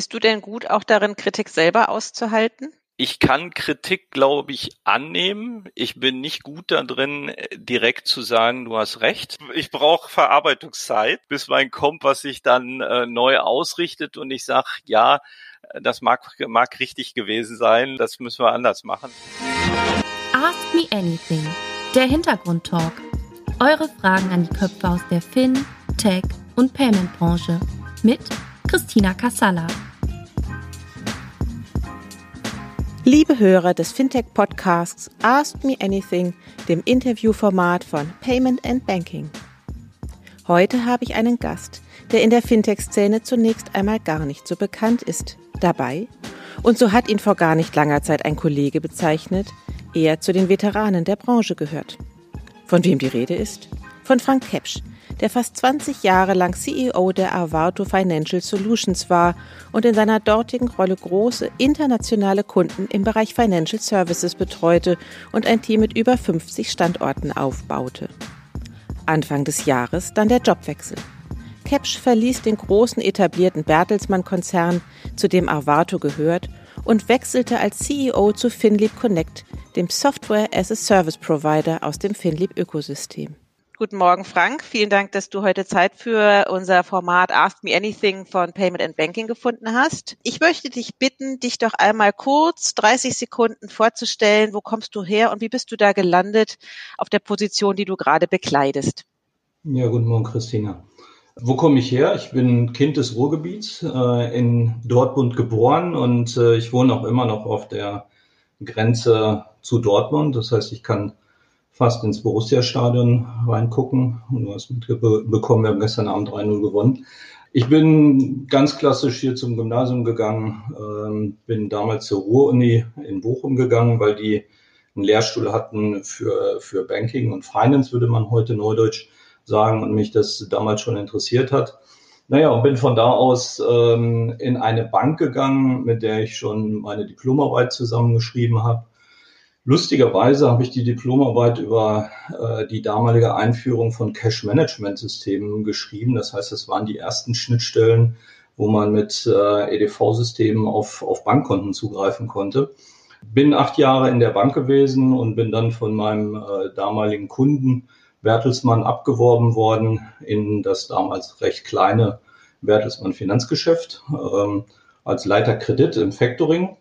Bist du denn gut auch darin, Kritik selber auszuhalten? Ich kann Kritik, glaube ich, annehmen. Ich bin nicht gut darin, direkt zu sagen, du hast recht. Ich brauche Verarbeitungszeit, bis mein Kompass sich dann äh, neu ausrichtet und ich sage, ja, das mag, mag richtig gewesen sein, das müssen wir anders machen. Ask Me Anything, der Hintergrundtalk. Eure Fragen an die Köpfe aus der Fin, Tech und Payment-Branche mit Christina Kassala. Liebe Hörer des Fintech-Podcasts Ask Me Anything, dem Interviewformat von Payment and Banking. Heute habe ich einen Gast, der in der Fintech-Szene zunächst einmal gar nicht so bekannt ist, dabei. Und so hat ihn vor gar nicht langer Zeit ein Kollege bezeichnet, er zu den Veteranen der Branche gehört. Von wem die Rede ist? Von Frank Kepsch, der fast 20 Jahre lang CEO der Arvato Financial Solutions war und in seiner dortigen Rolle große internationale Kunden im Bereich Financial Services betreute und ein Team mit über 50 Standorten aufbaute. Anfang des Jahres dann der Jobwechsel. Kepsch verließ den großen etablierten Bertelsmann-Konzern, zu dem Arvato gehört, und wechselte als CEO zu FinLeap Connect, dem Software as a Service Provider aus dem FinLeap Ökosystem. Guten Morgen, Frank. Vielen Dank, dass du heute Zeit für unser Format Ask Me Anything von Payment and Banking gefunden hast. Ich möchte dich bitten, dich doch einmal kurz 30 Sekunden vorzustellen. Wo kommst du her und wie bist du da gelandet auf der Position, die du gerade bekleidest? Ja, guten Morgen, Christina. Wo komme ich her? Ich bin Kind des Ruhrgebiets, äh, in Dortmund geboren und äh, ich wohne auch immer noch auf der Grenze zu Dortmund. Das heißt, ich kann fast ins Borussia-Stadion reingucken. Und du hast mitbekommen, wir haben gestern Abend 3-0 gewonnen. Ich bin ganz klassisch hier zum Gymnasium gegangen, ähm, bin damals zur Ruhr-Uni in Bochum gegangen, weil die einen Lehrstuhl hatten für, für Banking und Finance, würde man heute neudeutsch sagen, und mich das damals schon interessiert hat. Naja, und bin von da aus ähm, in eine Bank gegangen, mit der ich schon meine Diplomarbeit zusammengeschrieben habe. Lustigerweise habe ich die Diplomarbeit über äh, die damalige Einführung von Cash-Management-Systemen geschrieben. Das heißt, es waren die ersten Schnittstellen, wo man mit äh, EDV-Systemen auf, auf Bankkonten zugreifen konnte. Bin acht Jahre in der Bank gewesen und bin dann von meinem äh, damaligen Kunden Bertelsmann abgeworben worden in das damals recht kleine Bertelsmann Finanzgeschäft ähm, als Leiter Kredit im Factoring.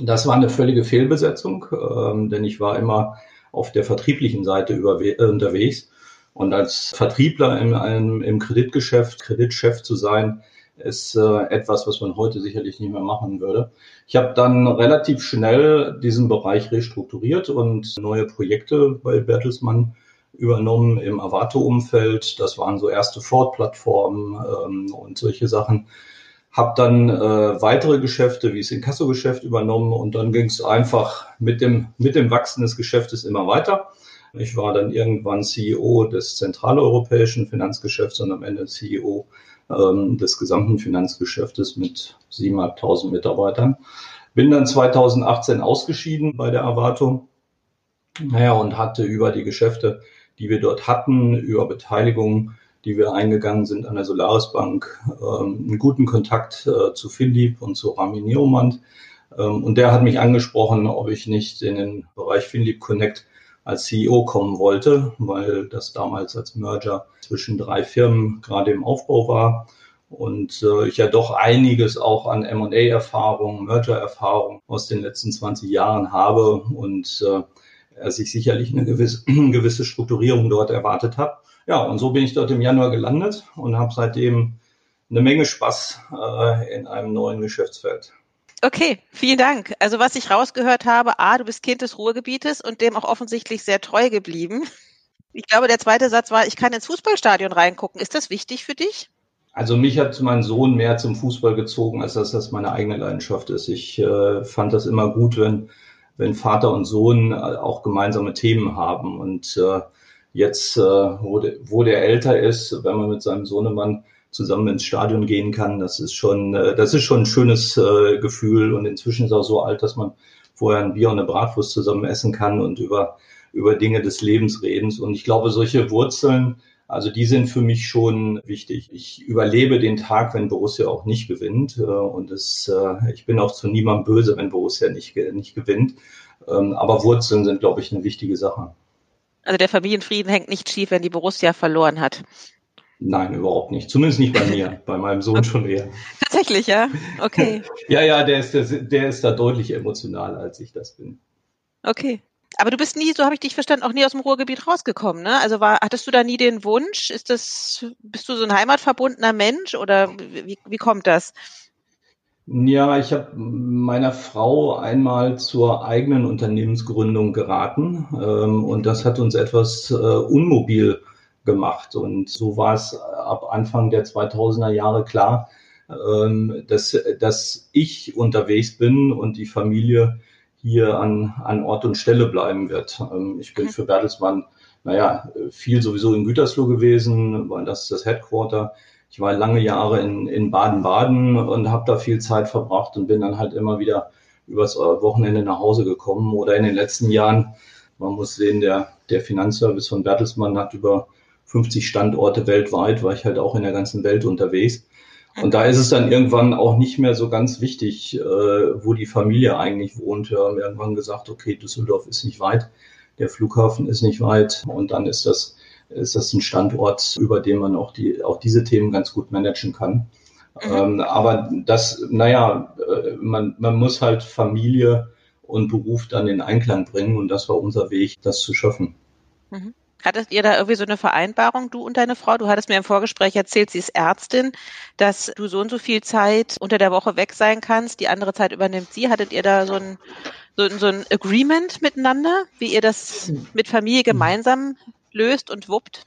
Das war eine völlige Fehlbesetzung, ähm, denn ich war immer auf der vertrieblichen Seite äh, unterwegs. Und als Vertriebler im, im, im Kreditgeschäft, Kreditchef zu sein, ist äh, etwas, was man heute sicherlich nicht mehr machen würde. Ich habe dann relativ schnell diesen Bereich restrukturiert und neue Projekte bei Bertelsmann übernommen im Avato-Umfeld. Das waren so erste Ford-Plattformen ähm, und solche Sachen. Hab dann äh, weitere Geschäfte wie das Inkasso-Geschäft übernommen und dann ging es einfach mit dem, mit dem Wachsen des Geschäftes immer weiter. Ich war dann irgendwann CEO des zentraleuropäischen Finanzgeschäfts und am Ende CEO ähm, des gesamten Finanzgeschäftes mit 7.500 Mitarbeitern. Bin dann 2018 ausgeschieden bei der Avato. Naja, und hatte über die Geschäfte, die wir dort hatten, über Beteiligung die wir eingegangen sind an der Solaris Bank, ähm, einen guten Kontakt äh, zu Philipp und zu Rami Neumand. Ähm, und der hat mich angesprochen, ob ich nicht in den Bereich Philipp Connect als CEO kommen wollte, weil das damals als Merger zwischen drei Firmen gerade im Aufbau war und äh, ich ja doch einiges auch an M&A-Erfahrung, Merger-Erfahrung aus den letzten 20 Jahren habe und äh, er sich sicherlich eine gewisse, gewisse Strukturierung dort erwartet hat. Ja, und so bin ich dort im Januar gelandet und habe seitdem eine Menge Spaß äh, in einem neuen Geschäftsfeld. Okay, vielen Dank. Also was ich rausgehört habe, A, du bist Kind des Ruhrgebietes und dem auch offensichtlich sehr treu geblieben. Ich glaube, der zweite Satz war, ich kann ins Fußballstadion reingucken. Ist das wichtig für dich? Also mich hat mein Sohn mehr zum Fußball gezogen, als dass das meine eigene Leidenschaft ist. Ich äh, fand das immer gut, wenn, wenn Vater und Sohn äh, auch gemeinsame Themen haben. Und äh, Jetzt, äh, wo, de, wo der älter ist, wenn man mit seinem Sohnemann zusammen ins Stadion gehen kann, das ist schon, äh, das ist schon ein schönes äh, Gefühl. Und inzwischen ist er so alt, dass man vorher ein Bier und eine Bratwurst zusammen essen kann und über, über Dinge des Lebens reden. Und ich glaube, solche Wurzeln Also die sind für mich schon wichtig. Ich überlebe den Tag, wenn Borussia auch nicht gewinnt. Äh, und es, äh, ich bin auch zu niemandem böse, wenn Borussia nicht, nicht gewinnt. Ähm, aber Wurzeln sind, glaube ich, eine wichtige Sache. Also der Familienfrieden hängt nicht schief, wenn die Borussia verloren hat. Nein, überhaupt nicht. Zumindest nicht bei mir, bei meinem Sohn schon eher. Tatsächlich, ja? Okay. ja, ja, der ist, der, der ist da deutlich emotionaler, als ich das bin. Okay. Aber du bist nie, so habe ich dich verstanden, auch nie aus dem Ruhrgebiet rausgekommen, ne? Also war, hattest du da nie den Wunsch? Ist das, bist du so ein heimatverbundener Mensch oder wie, wie kommt das? Ja, ich habe meiner Frau einmal zur eigenen Unternehmensgründung geraten ähm, und das hat uns etwas äh, unmobil gemacht. Und so war es ab Anfang der 2000er Jahre klar, ähm, dass, dass ich unterwegs bin und die Familie hier an, an Ort und Stelle bleiben wird. Ähm, ich bin für Bertelsmann, naja, viel sowieso in Gütersloh gewesen, weil das ist das Headquarter. Ich war lange Jahre in, Baden-Baden und habe da viel Zeit verbracht und bin dann halt immer wieder übers Wochenende nach Hause gekommen. Oder in den letzten Jahren, man muss sehen, der, der Finanzservice von Bertelsmann hat über 50 Standorte weltweit, war ich halt auch in der ganzen Welt unterwegs. Und da ist es dann irgendwann auch nicht mehr so ganz wichtig, äh, wo die Familie eigentlich wohnt. Wir haben irgendwann gesagt, okay, Düsseldorf ist nicht weit, der Flughafen ist nicht weit und dann ist das, ist das ein Standort, über den man auch die, auch diese Themen ganz gut managen kann. Mhm. Ähm, aber das, naja, äh, man, man muss halt Familie und Beruf dann in Einklang bringen und das war unser Weg, das zu schaffen. Mhm. Hattet ihr da irgendwie so eine Vereinbarung, du und deine Frau? Du hattest mir im Vorgespräch erzählt, sie ist Ärztin, dass du so und so viel Zeit unter der Woche weg sein kannst, die andere Zeit übernimmt sie. Hattet ihr da so ein, so, so ein Agreement miteinander, wie ihr das mit Familie gemeinsam löst und wuppt?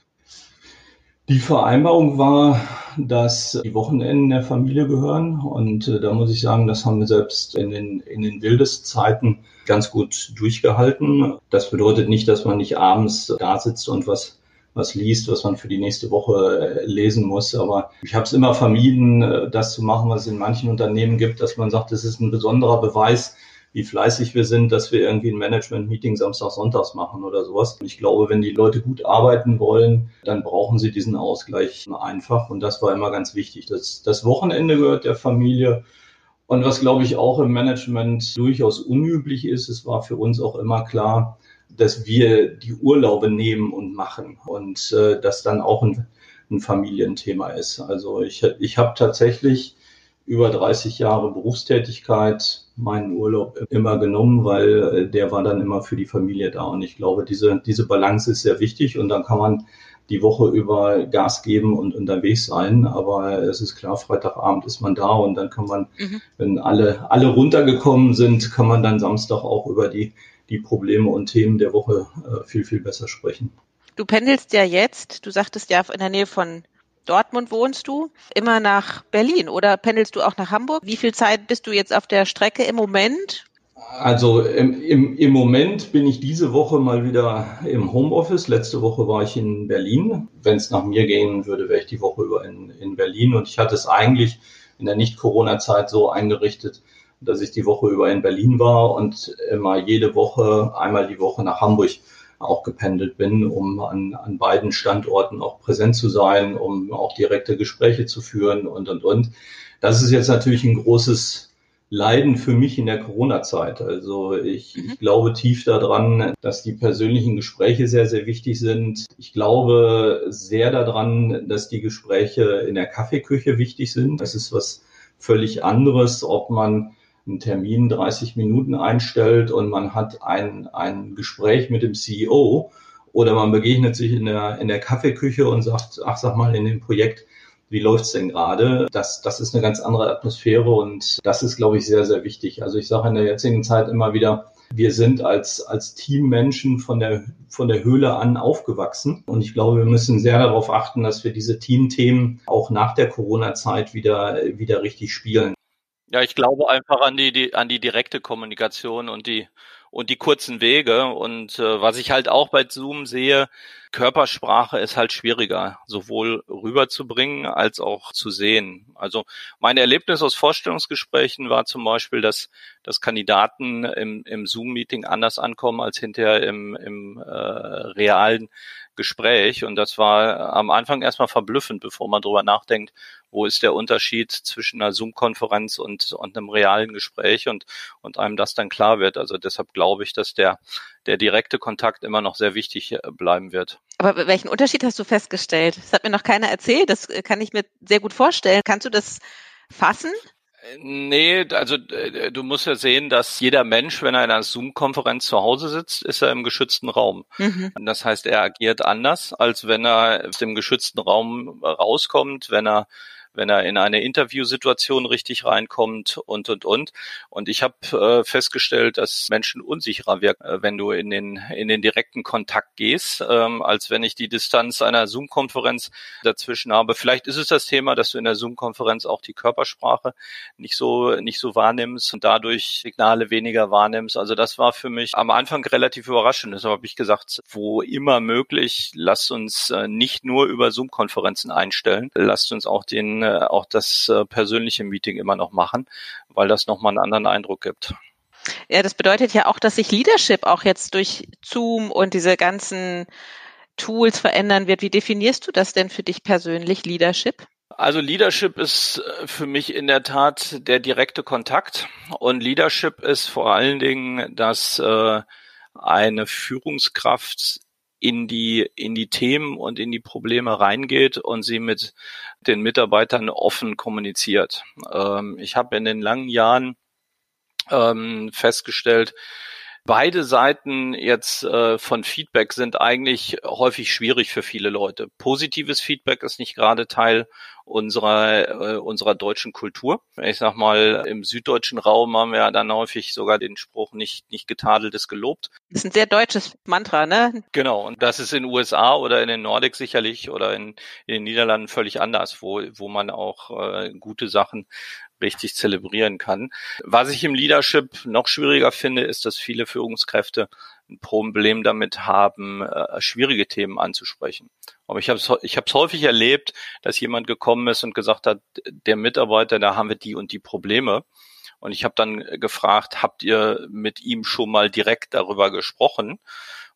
Die Vereinbarung war, dass die Wochenenden der Familie gehören. Und äh, da muss ich sagen, das haben wir selbst in den, in den wildesten Zeiten ganz gut durchgehalten. Das bedeutet nicht, dass man nicht abends da sitzt und was was liest, was man für die nächste Woche äh, lesen muss. Aber ich habe es immer vermieden, äh, das zu machen, was es in manchen Unternehmen gibt, dass man sagt, das ist ein besonderer Beweis, wie fleißig wir sind, dass wir irgendwie ein Management-Meeting Samstag, Sonntags machen oder sowas. Ich glaube, wenn die Leute gut arbeiten wollen, dann brauchen sie diesen Ausgleich einfach. Und das war immer ganz wichtig. Das, das Wochenende gehört der Familie. Und was, glaube ich, auch im Management durchaus unüblich ist, es war für uns auch immer klar, dass wir die Urlaube nehmen und machen und äh, das dann auch ein, ein Familienthema ist. Also ich, ich habe tatsächlich über 30 Jahre Berufstätigkeit meinen Urlaub immer genommen, weil äh, der war dann immer für die Familie da. Und ich glaube, diese, diese Balance ist sehr wichtig und dann kann man die Woche über Gas geben und unterwegs sein. Aber es ist klar, Freitagabend ist man da und dann kann man, mhm. wenn alle, alle runtergekommen sind, kann man dann Samstag auch über die, die Probleme und Themen der Woche äh, viel, viel besser sprechen. Du pendelst ja jetzt, du sagtest ja in der Nähe von Dortmund wohnst du, immer nach Berlin oder pendelst du auch nach Hamburg? Wie viel Zeit bist du jetzt auf der Strecke im Moment? Also im, im, im Moment bin ich diese Woche mal wieder im Homeoffice. Letzte Woche war ich in Berlin. Wenn es nach mir gehen würde, wäre ich die Woche über in, in Berlin. Und ich hatte es eigentlich in der Nicht-Corona-Zeit so eingerichtet, dass ich die Woche über in Berlin war und immer jede Woche, einmal die Woche nach Hamburg auch gependelt bin, um an, an beiden Standorten auch präsent zu sein, um auch direkte Gespräche zu führen und, und, und. Das ist jetzt natürlich ein großes Leiden für mich in der Corona-Zeit. Also ich, ich mhm. glaube tief daran, dass die persönlichen Gespräche sehr, sehr wichtig sind. Ich glaube sehr daran, dass die Gespräche in der Kaffeeküche wichtig sind. Das ist was völlig anderes, ob man einen Termin 30 Minuten einstellt und man hat ein, ein Gespräch mit dem CEO oder man begegnet sich in der, in der Kaffeeküche und sagt, ach sag mal, in dem Projekt, wie läuft's denn gerade? Das, das ist eine ganz andere Atmosphäre und das ist, glaube ich, sehr, sehr wichtig. Also ich sage in der jetzigen Zeit immer wieder, wir sind als, als Teammenschen von der, von der Höhle an aufgewachsen. Und ich glaube, wir müssen sehr darauf achten, dass wir diese Teamthemen auch nach der Corona-Zeit wieder, wieder richtig spielen. Ja, ich glaube einfach an die, die an die direkte Kommunikation und die und die kurzen Wege und äh, was ich halt auch bei Zoom sehe, Körpersprache ist halt schwieriger, sowohl rüberzubringen als auch zu sehen. Also mein Erlebnis aus Vorstellungsgesprächen war zum Beispiel, dass, dass Kandidaten im, im Zoom-Meeting anders ankommen als hinterher im, im äh, realen Gespräch. Und das war am Anfang erstmal verblüffend, bevor man drüber nachdenkt, wo ist der Unterschied zwischen einer Zoom-Konferenz und, und einem realen Gespräch und, und einem das dann klar wird. Also deshalb glaube ich, dass der, der direkte Kontakt immer noch sehr wichtig äh, bleiben wird. Aber welchen Unterschied hast du festgestellt? Das hat mir noch keiner erzählt. Das äh, kann ich mir sehr gut vorstellen. Kannst du das fassen? Nee, also äh, du musst ja sehen, dass jeder Mensch, wenn er in einer Zoom-Konferenz zu Hause sitzt, ist er im geschützten Raum. Mhm. Das heißt, er agiert anders, als wenn er aus dem geschützten Raum rauskommt, wenn er wenn er in eine Interviewsituation richtig reinkommt und und und. Und ich habe äh, festgestellt, dass Menschen unsicherer wirken, äh, wenn du in den in den direkten Kontakt gehst, ähm, als wenn ich die Distanz einer Zoom-Konferenz dazwischen habe. Vielleicht ist es das Thema, dass du in der Zoom-Konferenz auch die Körpersprache nicht so nicht so wahrnimmst und dadurch Signale weniger wahrnimmst. Also das war für mich am Anfang relativ überraschend. Deshalb habe ich gesagt, wo immer möglich, lasst uns äh, nicht nur über Zoom-Konferenzen einstellen, lasst uns auch den äh, auch das äh, persönliche Meeting immer noch machen, weil das nochmal einen anderen Eindruck gibt. Ja, das bedeutet ja auch, dass sich Leadership auch jetzt durch Zoom und diese ganzen Tools verändern wird. Wie definierst du das denn für dich persönlich, Leadership? Also Leadership ist äh, für mich in der Tat der direkte Kontakt und Leadership ist vor allen Dingen, dass äh, eine Führungskraft in die, in die Themen und in die Probleme reingeht und sie mit den Mitarbeitern offen kommuniziert. Ähm, ich habe in den langen Jahren ähm, festgestellt, Beide Seiten jetzt äh, von Feedback sind eigentlich häufig schwierig für viele Leute. Positives Feedback ist nicht gerade Teil unserer äh, unserer deutschen Kultur. Ich sag mal, im süddeutschen Raum haben wir ja dann häufig sogar den Spruch nicht nicht getadelt ist gelobt. Das ist ein sehr deutsches Mantra, ne? Genau, und das ist in den USA oder in den Nordics sicherlich oder in, in den Niederlanden völlig anders, wo wo man auch äh, gute Sachen richtig zelebrieren kann. Was ich im Leadership noch schwieriger finde, ist, dass viele Führungskräfte ein Problem damit haben, äh, schwierige Themen anzusprechen. Aber ich habe es ich hab's häufig erlebt, dass jemand gekommen ist und gesagt hat, der Mitarbeiter, da haben wir die und die Probleme. Und ich habe dann gefragt, habt ihr mit ihm schon mal direkt darüber gesprochen?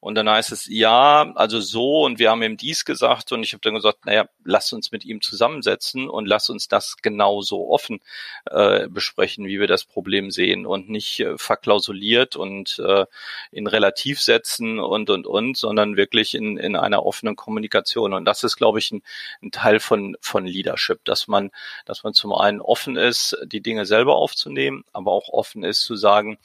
Und dann heißt es, ja, also so und wir haben ihm dies gesagt und ich habe dann gesagt, naja, lass uns mit ihm zusammensetzen und lass uns das genauso offen äh, besprechen, wie wir das Problem sehen und nicht äh, verklausuliert und äh, in Relativsätzen und und und, sondern wirklich in, in einer offenen Kommunikation. Und das ist, glaube ich, ein, ein Teil von, von Leadership, dass man, dass man zum einen offen ist, die Dinge selber aufzunehmen, aber auch offen ist zu sagen,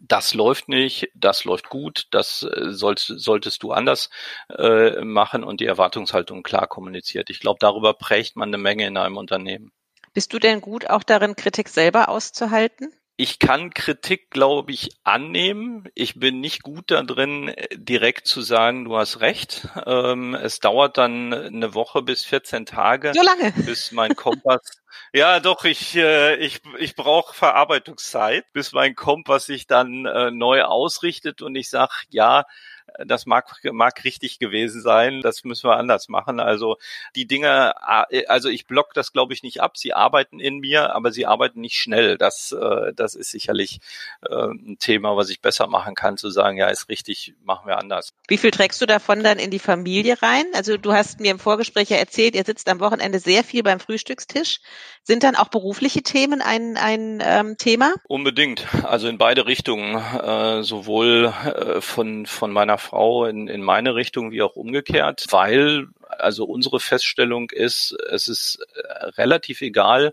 das läuft nicht, das läuft gut, das äh, sollst, solltest du anders äh, machen und die Erwartungshaltung klar kommuniziert. Ich glaube, darüber prägt man eine Menge in einem Unternehmen. Bist du denn gut auch darin, Kritik selber auszuhalten? Ich kann Kritik, glaube ich, annehmen. Ich bin nicht gut da drin, direkt zu sagen, du hast recht. Ähm, es dauert dann eine Woche bis 14 Tage, so lange. bis mein Kompass. ja, doch, ich, äh, ich, ich brauche Verarbeitungszeit, bis mein Kompass sich dann äh, neu ausrichtet und ich sage, ja, das mag, mag richtig gewesen sein. Das müssen wir anders machen. Also die Dinge, also ich block das glaube ich nicht ab. Sie arbeiten in mir, aber sie arbeiten nicht schnell. Das, äh, das ist sicherlich äh, ein Thema, was ich besser machen kann, zu sagen, ja, ist richtig, machen wir anders. Wie viel trägst du davon dann in die Familie rein? Also du hast mir im Vorgespräch ja erzählt, ihr sitzt am Wochenende sehr viel beim Frühstückstisch. Sind dann auch berufliche Themen ein, ein ähm, Thema? Unbedingt. Also in beide Richtungen. Äh, sowohl äh, von, von meiner Frau in, in meine Richtung wie auch umgekehrt, weil also unsere Feststellung ist, es ist äh, relativ egal,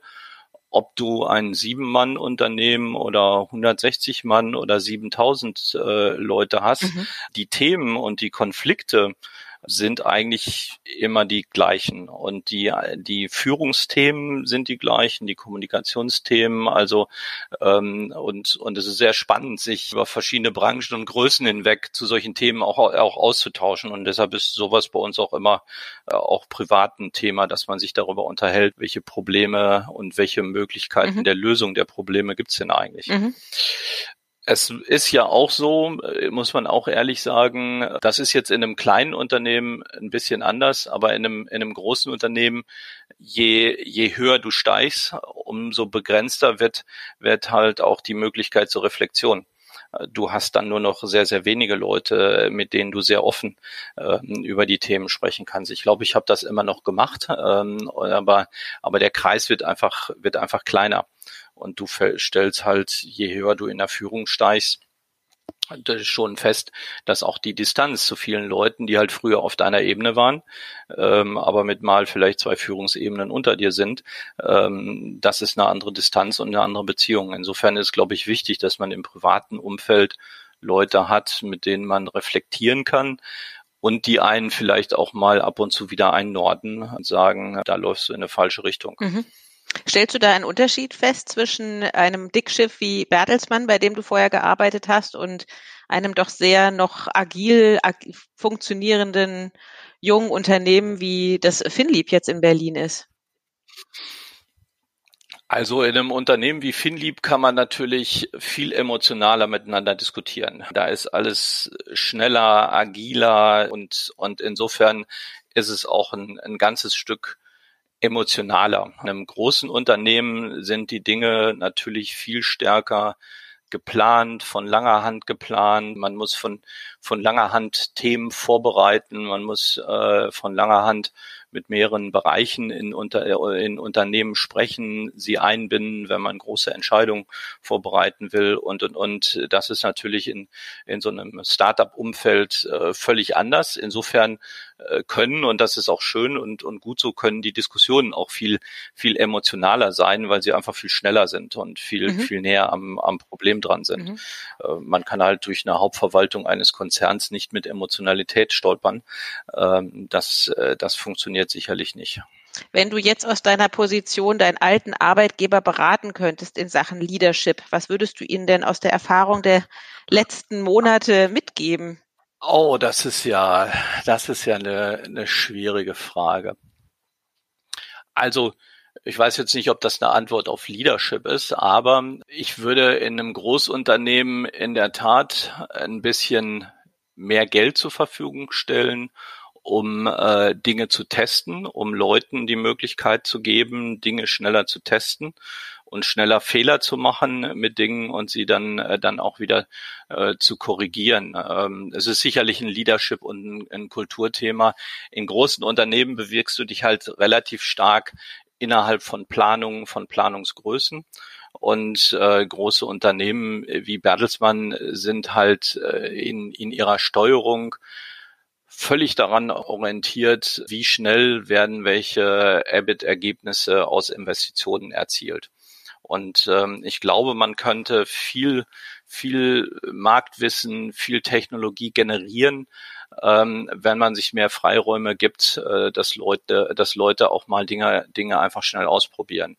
ob du ein Sieben-Mann-Unternehmen oder 160 Mann oder 7000 äh, Leute hast. Mhm. Die Themen und die Konflikte, sind eigentlich immer die gleichen. Und die, die Führungsthemen sind die gleichen, die Kommunikationsthemen, also ähm, und, und es ist sehr spannend, sich über verschiedene Branchen und Größen hinweg zu solchen Themen auch, auch auszutauschen. Und deshalb ist sowas bei uns auch immer äh, auch privat ein Thema, dass man sich darüber unterhält, welche Probleme und welche Möglichkeiten mhm. der Lösung der Probleme gibt's denn eigentlich. Mhm es ist ja auch so, äh, muss man auch ehrlich sagen, das ist jetzt in einem kleinen Unternehmen ein bisschen anders, aber in einem, in einem großen Unternehmen, je, je höher du steigst, umso begrenzter wird, wird halt auch die Möglichkeit zur Reflexion. Du hast dann nur noch sehr, sehr wenige Leute, mit denen du sehr offen äh, über die Themen sprechen kannst. Ich glaube, ich habe das immer noch gemacht, ähm, aber, aber der Kreis wird einfach, wird einfach kleiner. Und du stellst halt, je höher du in der Führung steigst, schon fest, dass auch die Distanz zu vielen Leuten, die halt früher auf deiner Ebene waren, ähm, aber mit mal vielleicht zwei Führungsebenen unter dir sind, ähm, das ist eine andere Distanz und eine andere Beziehung. Insofern ist, glaube ich, wichtig, dass man im privaten Umfeld Leute hat, mit denen man reflektieren kann und die einen vielleicht auch mal ab und zu wieder einnorden und sagen, da läufst du in eine falsche Richtung. Mhm. Stellst du da einen Unterschied fest zwischen einem Dickschiff wie Bertelsmann, bei dem du vorher gearbeitet hast, und einem doch sehr noch agil ag funktionierenden jungen Unternehmen, wie das Finlieb jetzt in Berlin ist? Also in einem Unternehmen wie Finlieb kann man natürlich viel emotionaler miteinander diskutieren. Da ist alles schneller, agiler und, und insofern ist es auch ein, ein ganzes Stück emotionaler. In einem großen Unternehmen sind die Dinge natürlich viel stärker geplant, von langer Hand geplant. Man muss von, von langer Hand Themen vorbereiten. Man muss äh, von langer Hand mit mehreren Bereichen in, unter, in Unternehmen sprechen, sie einbinden, wenn man große Entscheidungen vorbereiten will und, und, und. Das ist natürlich in, in so einem Startup-Umfeld äh, völlig anders. Insofern äh, können, und das ist auch schön und, und gut so, können die Diskussionen auch viel, viel emotionaler sein, weil sie einfach viel schneller sind und viel, mhm. viel näher am, am Problem dran sind. Mhm. Äh, man kann halt durch eine Hauptverwaltung eines Konzerns nicht mit Emotionalität stolpern. Ähm, das, äh, das funktioniert sicherlich nicht. Wenn du jetzt aus deiner Position deinen alten Arbeitgeber beraten könntest in Sachen Leadership, was würdest du ihnen denn aus der Erfahrung der letzten Monate mitgeben? Oh, das ist ja, das ist ja eine, eine schwierige Frage. Also, ich weiß jetzt nicht, ob das eine Antwort auf Leadership ist, aber ich würde in einem Großunternehmen in der Tat ein bisschen mehr Geld zur Verfügung stellen, um äh, Dinge zu testen, um Leuten die Möglichkeit zu geben, Dinge schneller zu testen und schneller Fehler zu machen mit Dingen und sie dann äh, dann auch wieder äh, zu korrigieren. Ähm, es ist sicherlich ein Leadership und ein, ein Kulturthema. In großen Unternehmen bewirkst du dich halt relativ stark innerhalb von Planungen, von Planungsgrößen. Und äh, große Unternehmen wie Bertelsmann sind halt äh, in, in ihrer Steuerung völlig daran orientiert, wie schnell werden welche EBIT-Ergebnisse aus Investitionen erzielt. Und ähm, ich glaube, man könnte viel, viel Marktwissen, viel Technologie generieren, ähm, wenn man sich mehr Freiräume gibt, äh, dass Leute, dass Leute auch mal Dinge, Dinge einfach schnell ausprobieren.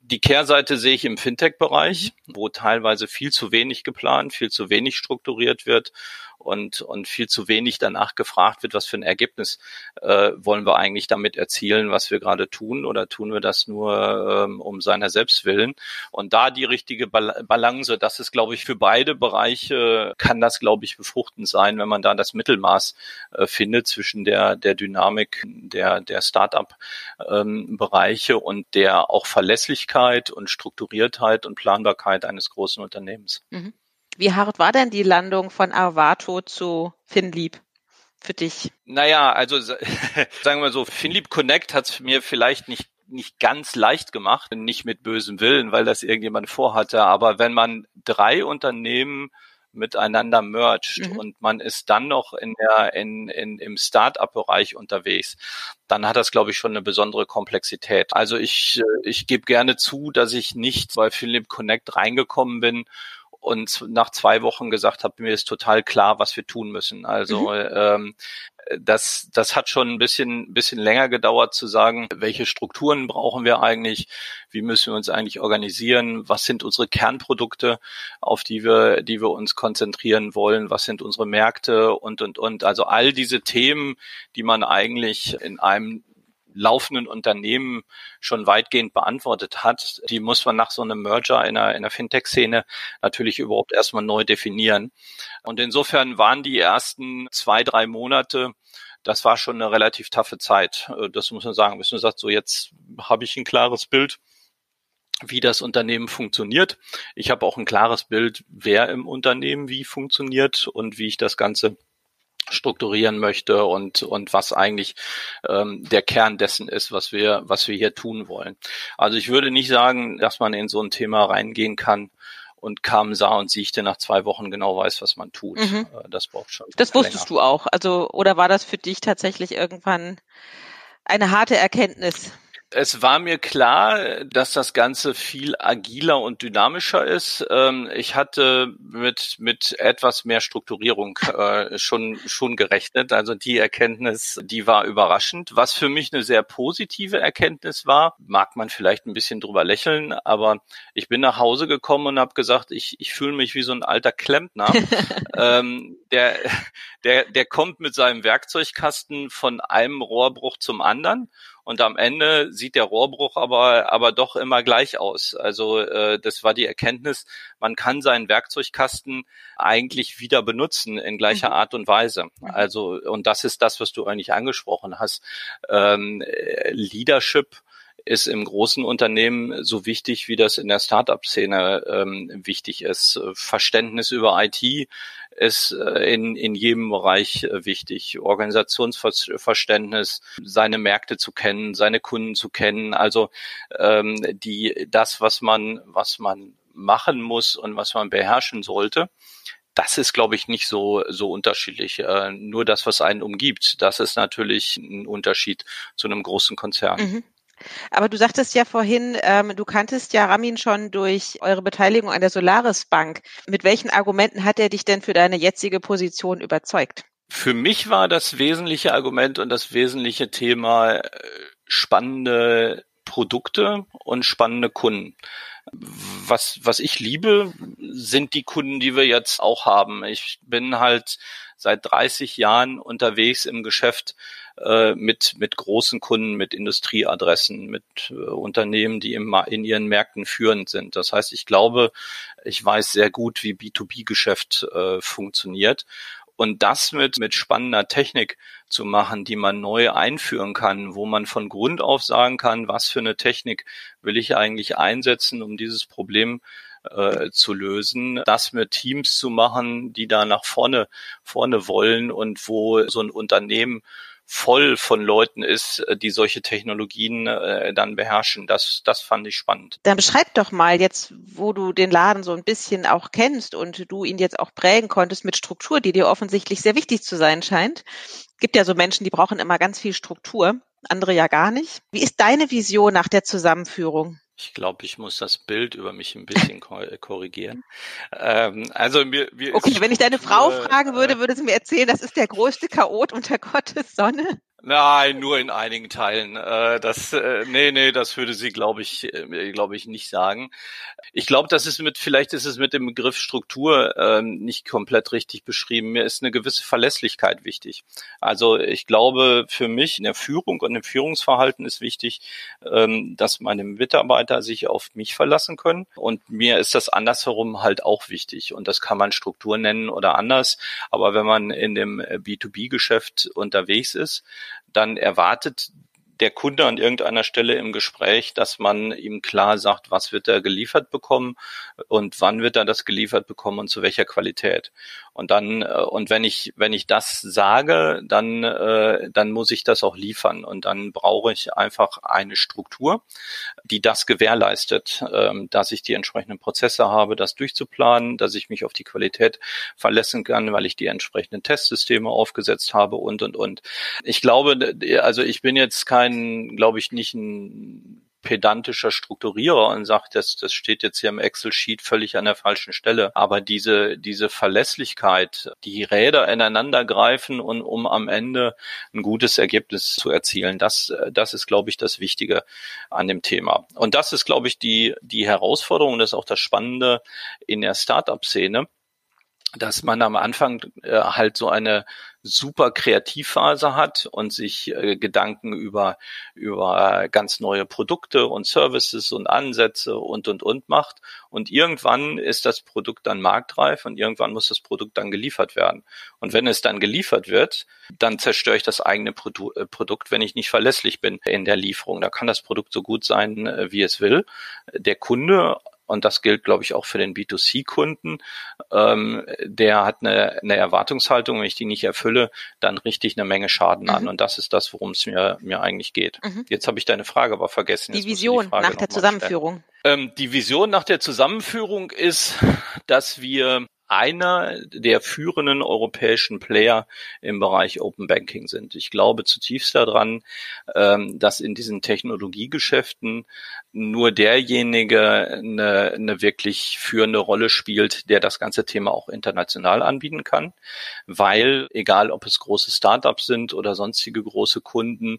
Die Kehrseite sehe ich im Fintech-Bereich, wo teilweise viel zu wenig geplant, viel zu wenig strukturiert wird und, und viel zu wenig danach gefragt wird, was für ein Ergebnis äh, wollen wir eigentlich damit erzielen, was wir gerade tun oder tun wir das nur ähm, um seiner selbst willen. Und da die richtige Balance, das ist, glaube ich, für beide Bereiche kann das, glaube ich, befruchtend sein, wenn man da das Mittelmaß äh, findet zwischen der, der Dynamik der, der Start-up-Bereiche ähm, und der auch Verlässlichkeit und Strukturiertheit und Planbarkeit eines großen Unternehmens. Mhm. Wie hart war denn die Landung von Arvato zu Finlieb? für dich? Naja, also sagen wir so, Finlieb Connect hat es mir vielleicht nicht nicht ganz leicht gemacht, nicht mit bösem Willen, weil das irgendjemand vorhatte, aber wenn man drei Unternehmen miteinander merged mhm. und man ist dann noch in der in, in im Start-up-Bereich unterwegs, dann hat das glaube ich schon eine besondere Komplexität. Also ich ich gebe gerne zu, dass ich nicht bei Philip Connect reingekommen bin und nach zwei Wochen gesagt habe, mir ist total klar, was wir tun müssen. Also mhm. ähm, das, das hat schon ein bisschen, bisschen länger gedauert zu sagen, welche Strukturen brauchen wir eigentlich, wie müssen wir uns eigentlich organisieren, was sind unsere Kernprodukte, auf die wir, die wir uns konzentrieren wollen, was sind unsere Märkte und, und, und. Also all diese Themen, die man eigentlich in einem laufenden Unternehmen schon weitgehend beantwortet hat, die muss man nach so einem Merger in der, in der Fintech-Szene natürlich überhaupt erstmal neu definieren. Und insofern waren die ersten zwei, drei Monate das war schon eine relativ taffe Zeit. Das muss man sagen. Bis man sagt, so jetzt habe ich ein klares Bild wie das Unternehmen funktioniert. Ich habe auch ein klares Bild, wer im Unternehmen wie funktioniert und wie ich das Ganze strukturieren möchte und und was eigentlich ähm, der Kern dessen ist, was wir was wir hier tun wollen. Also ich würde nicht sagen, dass man in so ein Thema reingehen kann und kam, sah und siegte nach zwei Wochen genau weiß, was man tut. Mhm. Äh, das braucht schon. Das wusstest länger. du auch. Also oder war das für dich tatsächlich irgendwann eine harte Erkenntnis? Es war mir klar, dass das Ganze viel agiler und dynamischer ist. Ähm, ich hatte mit, mit etwas mehr Strukturierung äh, schon, schon gerechnet. Also die Erkenntnis, die war überraschend. Was für mich eine sehr positive Erkenntnis war, mag man vielleicht ein bisschen drüber lächeln, aber ich bin nach Hause gekommen und habe gesagt, ich, ich fühle mich wie so ein alter Klempner. ähm, der, der, der kommt mit seinem Werkzeugkasten von einem Rohrbruch zum anderen und am Ende sieht der Rohrbruch aber aber doch immer gleich aus. Also äh, das war die Erkenntnis, man kann seinen Werkzeugkasten eigentlich wieder benutzen in gleicher mhm. Art und Weise. Mhm. Also und das ist das, was du eigentlich angesprochen hast. Ähm, Leadership ist im großen Unternehmen so wichtig, wie das in der Startup-Szene ähm, wichtig ist. Verständnis über IT ist äh, in, in jedem Bereich äh, wichtig. Organisationsverständnis, seine Märkte zu kennen, seine Kunden zu kennen. Also ähm, die das, was man, was man machen muss und was man beherrschen sollte das ist, glaube ich, nicht so, so unterschiedlich. Äh, nur das, was einen umgibt, das ist natürlich ein Unterschied zu einem großen Konzern. Mhm. Aber du sagtest ja vorhin, ähm, du kanntest ja Ramin schon durch eure Beteiligung an der Solaris Bank. Mit welchen Argumenten hat er dich denn für deine jetzige Position überzeugt? Für mich war das wesentliche Argument und das wesentliche Thema äh, spannende Produkte und spannende Kunden. Was, was ich liebe, sind die Kunden, die wir jetzt auch haben. Ich bin halt seit 30 Jahren unterwegs im Geschäft äh, mit, mit großen Kunden, mit Industrieadressen, mit äh, Unternehmen, die in ihren Märkten führend sind. Das heißt, ich glaube, ich weiß sehr gut, wie B2B-Geschäft äh, funktioniert. Und das mit, mit spannender Technik zu machen, die man neu einführen kann, wo man von Grund auf sagen kann, was für eine Technik will ich eigentlich einsetzen, um dieses Problem äh, zu lösen, das mit Teams zu machen, die da nach vorne, vorne wollen und wo so ein Unternehmen voll von Leuten ist, äh, die solche Technologien äh, dann beherrschen. Das, das fand ich spannend. Dann beschreib doch mal jetzt, wo du den Laden so ein bisschen auch kennst und du ihn jetzt auch prägen konntest mit Struktur, die dir offensichtlich sehr wichtig zu sein scheint. Gibt ja so Menschen, die brauchen immer ganz viel Struktur, andere ja gar nicht. Wie ist deine Vision nach der Zusammenführung? Ich glaube, ich muss das Bild über mich ein bisschen äh, korrigieren. Ähm, also mir, mir okay, wenn ich deine Frau fragen würde, äh, würde sie mir erzählen, das ist der größte Chaot unter Gottes Sonne. Nein, nur in einigen Teilen. Äh, das, äh, nee, nee, das würde sie, glaube ich, äh, glaube ich, nicht sagen. Ich glaube, das ist mit, vielleicht ist es mit dem Begriff Struktur ähm, nicht komplett richtig beschrieben. Mir ist eine gewisse Verlässlichkeit wichtig. Also ich glaube, für mich in der Führung und im Führungsverhalten ist wichtig, ähm, dass meine Mitarbeiter sich auf mich verlassen können. Und mir ist das andersherum halt auch wichtig. Und das kann man Struktur nennen oder anders. Aber wenn man in dem B2B-Geschäft unterwegs ist, dann erwartet der Kunde an irgendeiner Stelle im Gespräch, dass man ihm klar sagt, was wird er geliefert bekommen und wann wird er das geliefert bekommen und zu welcher Qualität. Und dann, äh, und wenn ich, wenn ich das sage, dann, äh, dann muss ich das auch liefern. Und dann brauche ich einfach eine Struktur, die das gewährleistet, ähm, dass ich die entsprechenden Prozesse habe, das durchzuplanen, dass ich mich auf die Qualität verlassen kann, weil ich die entsprechenden Testsysteme aufgesetzt habe und, und, und. Ich glaube, also ich bin jetzt kein glaube ich, nicht ein pedantischer Strukturierer und sagt, das, das steht jetzt hier im Excel-Sheet völlig an der falschen Stelle. Aber diese, diese Verlässlichkeit, die Räder ineinander greifen und um am Ende ein gutes Ergebnis zu erzielen, das, das ist, glaube ich, das Wichtige an dem Thema. Und das ist, glaube ich, die, die Herausforderung, das ist auch das Spannende in der Startup-Szene dass man am Anfang äh, halt so eine super Kreativphase hat und sich äh, Gedanken über über ganz neue Produkte und Services und Ansätze und und und macht und irgendwann ist das Produkt dann marktreif und irgendwann muss das Produkt dann geliefert werden und wenn es dann geliefert wird, dann zerstöre ich das eigene Produ äh, Produkt, wenn ich nicht verlässlich bin in der Lieferung. Da kann das Produkt so gut sein, äh, wie es will. Der Kunde und das gilt, glaube ich, auch für den B2C-Kunden. Ähm, der hat eine, eine Erwartungshaltung, wenn ich die nicht erfülle, dann richte ich eine Menge Schaden mhm. an. Und das ist das, worum es mir, mir eigentlich geht. Mhm. Jetzt habe ich deine Frage aber vergessen. Die Vision die nach der Zusammenführung. Ähm, die Vision nach der Zusammenführung ist, dass wir einer der führenden europäischen Player im Bereich Open Banking sind. Ich glaube zutiefst daran, ähm, dass in diesen Technologiegeschäften nur derjenige eine, eine wirklich führende Rolle spielt, der das ganze Thema auch international anbieten kann, weil egal ob es große Startups sind oder sonstige große Kunden,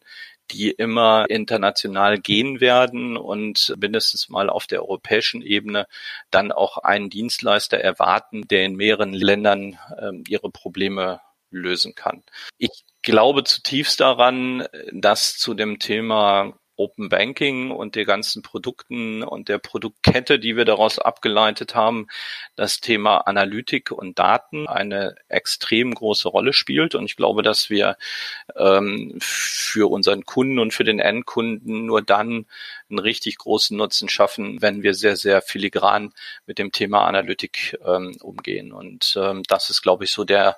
die immer international gehen werden und mindestens mal auf der europäischen Ebene dann auch einen Dienstleister erwarten, der in mehreren Ländern äh, ihre Probleme lösen kann. Ich glaube zutiefst daran, dass zu dem Thema Open Banking und der ganzen Produkten und der Produktkette, die wir daraus abgeleitet haben, das Thema Analytik und Daten eine extrem große Rolle spielt. Und ich glaube, dass wir ähm, für unseren Kunden und für den Endkunden nur dann einen richtig großen Nutzen schaffen, wenn wir sehr, sehr filigran mit dem Thema Analytik ähm, umgehen. Und ähm, das ist, glaube ich, so der,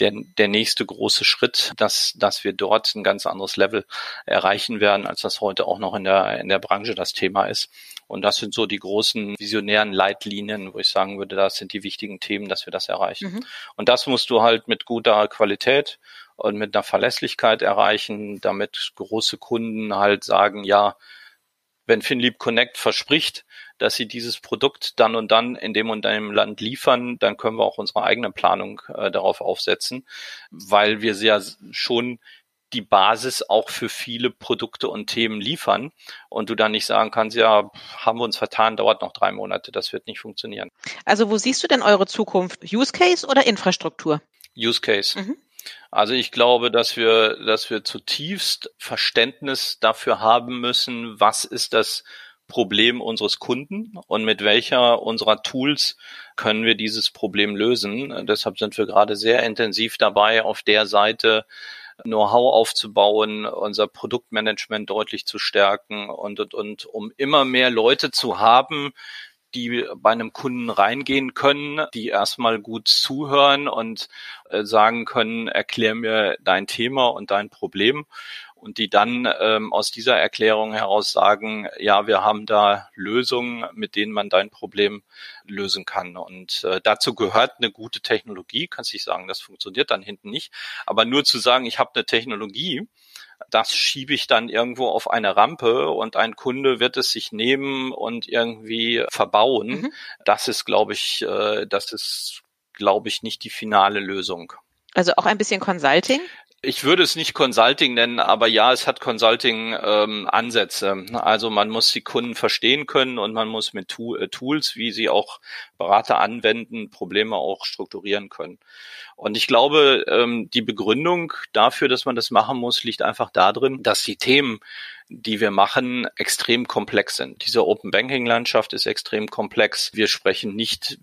der, der nächste große Schritt, dass, dass wir dort ein ganz anderes Level erreichen werden, als das heute auch noch in der, in der Branche das Thema ist. Und das sind so die großen visionären Leitlinien, wo ich sagen würde, das sind die wichtigen Themen, dass wir das erreichen. Mhm. Und das musst du halt mit guter Qualität und mit einer Verlässlichkeit erreichen, damit große Kunden halt sagen, ja, wenn FinLeap Connect verspricht, dass sie dieses Produkt dann und dann in dem und dem Land liefern, dann können wir auch unsere eigene Planung äh, darauf aufsetzen, weil wir ja schon die Basis auch für viele Produkte und Themen liefern und du dann nicht sagen kannst, ja, haben wir uns vertan, dauert noch drei Monate, das wird nicht funktionieren. Also wo siehst du denn eure Zukunft? Use Case oder Infrastruktur? Use Case. Mhm. Also ich glaube, dass wir, dass wir zutiefst Verständnis dafür haben müssen, was ist das Problem unseres Kunden und mit welcher unserer Tools können wir dieses Problem lösen. Deshalb sind wir gerade sehr intensiv dabei, auf der Seite Know-how aufzubauen, unser Produktmanagement deutlich zu stärken und, und, und um immer mehr Leute zu haben, die bei einem Kunden reingehen können, die erstmal gut zuhören und äh, sagen können, erklär mir dein Thema und dein Problem und die dann ähm, aus dieser Erklärung heraus sagen, ja, wir haben da Lösungen, mit denen man dein Problem lösen kann. Und äh, dazu gehört eine gute Technologie. Kannst nicht sagen, das funktioniert dann hinten nicht. Aber nur zu sagen, ich habe eine Technologie, das schiebe ich dann irgendwo auf eine Rampe und ein Kunde wird es sich nehmen und irgendwie verbauen. Mhm. Das ist, glaube ich, äh, das ist, glaube ich, nicht die finale Lösung. Also auch ein bisschen Consulting? Ich würde es nicht Consulting nennen, aber ja, es hat Consulting-Ansätze. Ähm, also man muss die Kunden verstehen können und man muss mit tu äh, Tools, wie sie auch Berater anwenden, Probleme auch strukturieren können. Und ich glaube, ähm, die Begründung dafür, dass man das machen muss, liegt einfach darin, dass die Themen, die wir machen, extrem komplex sind. Diese Open Banking Landschaft ist extrem komplex. Wir sprechen nicht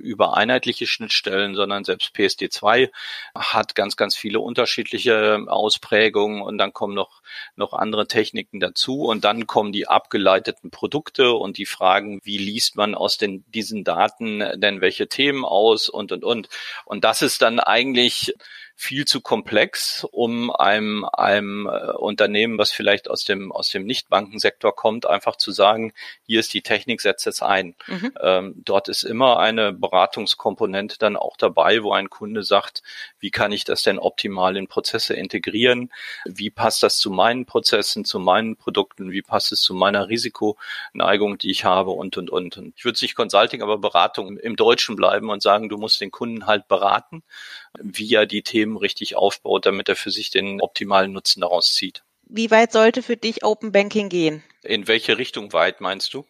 über einheitliche Schnittstellen, sondern selbst PSD2 hat ganz, ganz viele unterschiedliche Ausprägungen und dann kommen noch, noch andere Techniken dazu und dann kommen die abgeleiteten Produkte und die Fragen, wie liest man aus den, diesen Daten denn welche Themen aus und, und, und. Und das ist dann eigentlich viel zu komplex, um einem, einem äh, Unternehmen, was vielleicht aus dem, aus dem Nichtbankensektor kommt, einfach zu sagen, hier ist die Technik, setzt es ein. Mhm. Ähm, dort ist immer eine Beratungskomponente dann auch dabei, wo ein Kunde sagt, wie kann ich das denn optimal in Prozesse integrieren? Wie passt das zu meinen Prozessen, zu meinen Produkten? Wie passt es zu meiner Risikoneigung, die ich habe und, und, und. und ich würde nicht Consulting, aber Beratung im Deutschen bleiben und sagen, du musst den Kunden halt beraten, wie er die Themen richtig aufbaut, damit er für sich den optimalen Nutzen daraus zieht. Wie weit sollte für dich Open Banking gehen? In welche Richtung weit meinst du?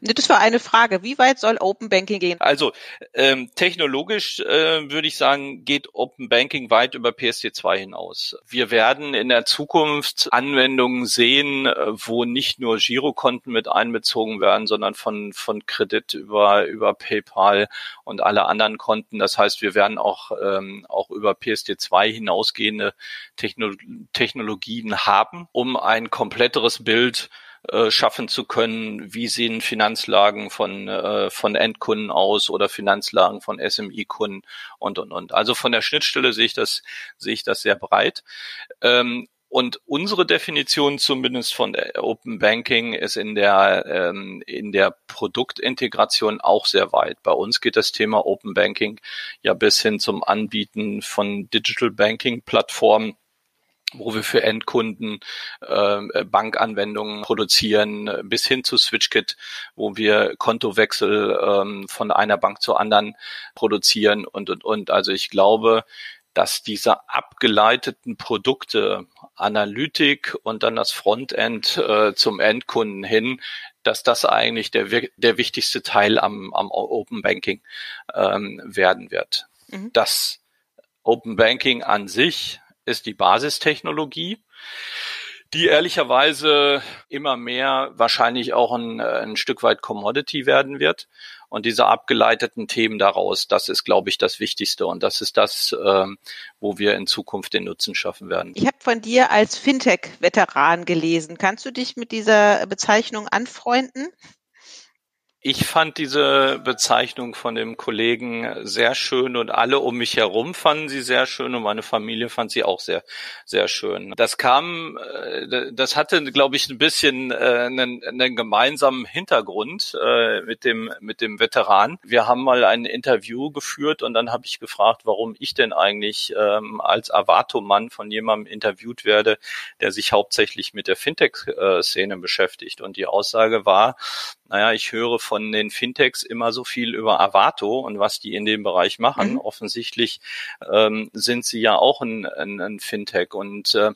Das war eine Frage. Wie weit soll Open Banking gehen? Also ähm, technologisch äh, würde ich sagen, geht Open Banking weit über PSD2 hinaus. Wir werden in der Zukunft Anwendungen sehen, äh, wo nicht nur Girokonten mit einbezogen werden, sondern von von Kredit über über PayPal und alle anderen Konten. Das heißt, wir werden auch ähm, auch über PSD2 hinausgehende Techno Technologien haben, um ein kompletteres Bild äh, schaffen zu können, wie sehen Finanzlagen von, äh, von Endkunden aus oder Finanzlagen von SMI-Kunden und, und, und. Also von der Schnittstelle sehe ich das, sehe ich das sehr breit. Ähm, und unsere Definition zumindest von Open Banking ist in der, ähm, in der Produktintegration auch sehr weit. Bei uns geht das Thema Open Banking ja bis hin zum Anbieten von Digital Banking Plattformen wo wir für Endkunden äh, Bankanwendungen produzieren, bis hin zu SwitchKit, wo wir Kontowechsel ähm, von einer Bank zur anderen produzieren und, und, und. Also ich glaube, dass diese abgeleiteten Produkte, Analytik und dann das Frontend äh, zum Endkunden hin, dass das eigentlich der, der wichtigste Teil am, am Open Banking ähm, werden wird. Mhm. Das Open Banking an sich ist die Basistechnologie, die ehrlicherweise immer mehr wahrscheinlich auch ein, ein Stück weit Commodity werden wird. Und diese abgeleiteten Themen daraus, das ist, glaube ich, das Wichtigste. Und das ist das, ähm, wo wir in Zukunft den Nutzen schaffen werden. Ich habe von dir als Fintech-Veteran gelesen. Kannst du dich mit dieser Bezeichnung anfreunden? Ich fand diese Bezeichnung von dem Kollegen sehr schön und alle um mich herum fanden sie sehr schön und meine Familie fand sie auch sehr, sehr schön. Das kam, äh, das hatte, glaube ich, ein bisschen äh, einen, einen gemeinsamen Hintergrund äh, mit dem, mit dem Veteran. Wir haben mal ein Interview geführt und dann habe ich gefragt, warum ich denn eigentlich ähm, als Avato-Mann von jemandem interviewt werde, der sich hauptsächlich mit der Fintech-Szene beschäftigt. Und die Aussage war, naja, ich höre von den Fintechs immer so viel über Avato und was die in dem Bereich machen. Mhm. Offensichtlich ähm, sind sie ja auch ein, ein, ein Fintech. Und äh,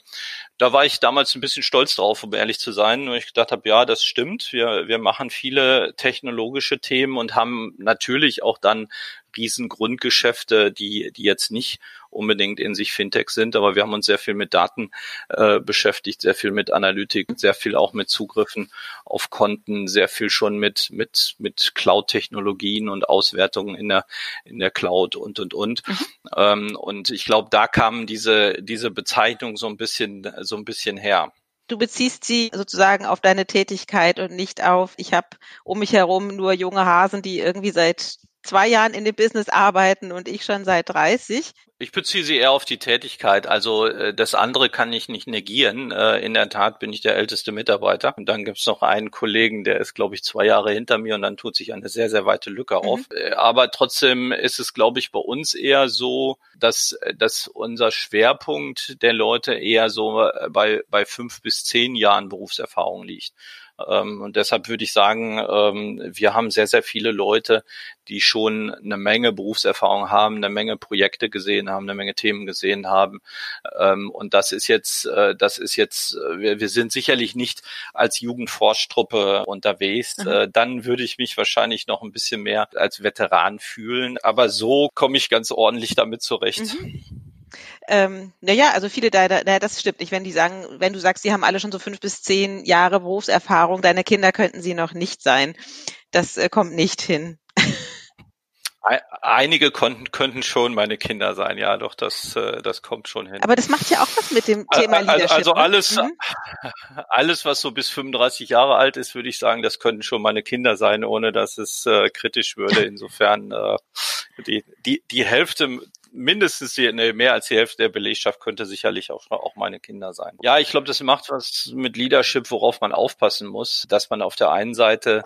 da war ich damals ein bisschen stolz drauf, um ehrlich zu sein. Und ich gedacht habe, ja, das stimmt. Wir, wir machen viele technologische Themen und haben natürlich auch dann Riesengrundgeschäfte, die, die jetzt nicht unbedingt in sich Fintech sind, aber wir haben uns sehr viel mit Daten äh, beschäftigt, sehr viel mit Analytik, sehr viel auch mit Zugriffen auf Konten, sehr viel schon mit mit mit Cloud-Technologien und Auswertungen in der in der Cloud und und und. Mhm. Ähm, und ich glaube, da kam diese diese Bezeichnung so ein bisschen so ein bisschen her. Du beziehst sie sozusagen auf deine Tätigkeit und nicht auf, ich habe um mich herum nur junge Hasen, die irgendwie seit zwei Jahren in dem Business arbeiten und ich schon seit 30. Ich beziehe sie eher auf die Tätigkeit. Also äh, das andere kann ich nicht negieren. Äh, in der Tat bin ich der älteste Mitarbeiter. Und dann gibt es noch einen Kollegen, der ist, glaube ich, zwei Jahre hinter mir und dann tut sich eine sehr, sehr weite Lücke mhm. auf. Äh, aber trotzdem ist es, glaube ich, bei uns eher so, dass, dass unser Schwerpunkt der Leute eher so bei, bei fünf bis zehn Jahren Berufserfahrung liegt. Ähm, und deshalb würde ich sagen, ähm, wir haben sehr, sehr viele Leute, die schon eine Menge Berufserfahrung haben, eine Menge Projekte gesehen haben, eine Menge Themen gesehen haben. Ähm, und das ist jetzt, äh, das ist jetzt, äh, wir, wir sind sicherlich nicht als Jugendforschtruppe unterwegs. Mhm. Äh, dann würde ich mich wahrscheinlich noch ein bisschen mehr als Veteran fühlen. Aber so komme ich ganz ordentlich damit zurecht. Mhm. Ähm, naja, also viele deiner, naja, das stimmt nicht. Wenn die sagen, wenn du sagst, die haben alle schon so fünf bis zehn Jahre Berufserfahrung, deine Kinder könnten sie noch nicht sein. Das äh, kommt nicht hin. Einige konnten, könnten schon meine Kinder sein, ja, doch, das, äh, das kommt schon hin. Aber das macht ja auch was mit dem Thema Leadership. Also alles, mhm. alles, was so bis 35 Jahre alt ist, würde ich sagen, das könnten schon meine Kinder sein, ohne dass es äh, kritisch würde. Insofern äh, die, die, die Hälfte mindestens die, nee, mehr als die Hälfte der Belegschaft könnte sicherlich auch, auch meine Kinder sein. Ja, ich glaube, das macht was mit Leadership, worauf man aufpassen muss, dass man auf der einen Seite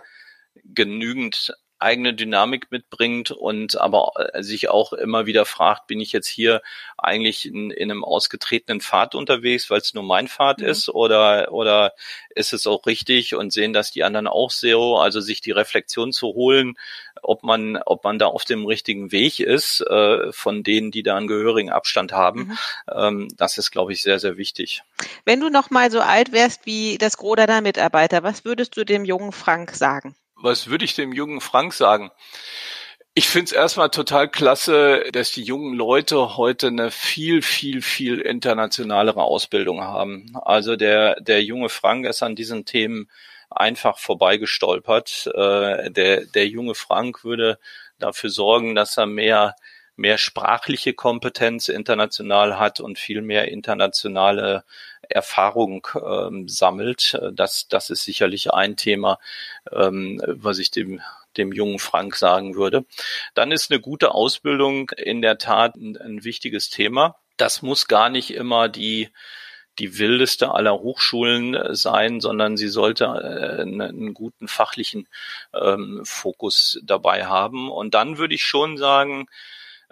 genügend eigene Dynamik mitbringt und aber äh, sich auch immer wieder fragt, bin ich jetzt hier eigentlich in, in einem ausgetretenen Pfad unterwegs, weil es nur mein Pfad mhm. ist oder oder ist es auch richtig und sehen das die anderen auch so, also sich die Reflexion zu holen, ob man ob man da auf dem richtigen Weg ist äh, von denen, die da einen gehörigen Abstand haben, mhm. ähm, das ist glaube ich sehr sehr wichtig. Wenn du noch mal so alt wärst wie das Gros deiner Mitarbeiter, was würdest du dem jungen Frank sagen? Was würde ich dem jungen Frank sagen? Ich finde es erstmal total klasse, dass die jungen Leute heute eine viel, viel, viel internationalere Ausbildung haben. Also der, der junge Frank ist an diesen Themen einfach vorbeigestolpert. Äh, der, der junge Frank würde dafür sorgen, dass er mehr mehr sprachliche Kompetenz international hat und viel mehr internationale Erfahrung ähm, sammelt. Das, das ist sicherlich ein Thema, ähm, was ich dem dem jungen Frank sagen würde. Dann ist eine gute Ausbildung in der Tat ein, ein wichtiges Thema. Das muss gar nicht immer die die wildeste aller Hochschulen sein, sondern sie sollte äh, einen guten fachlichen ähm, Fokus dabei haben. Und dann würde ich schon sagen,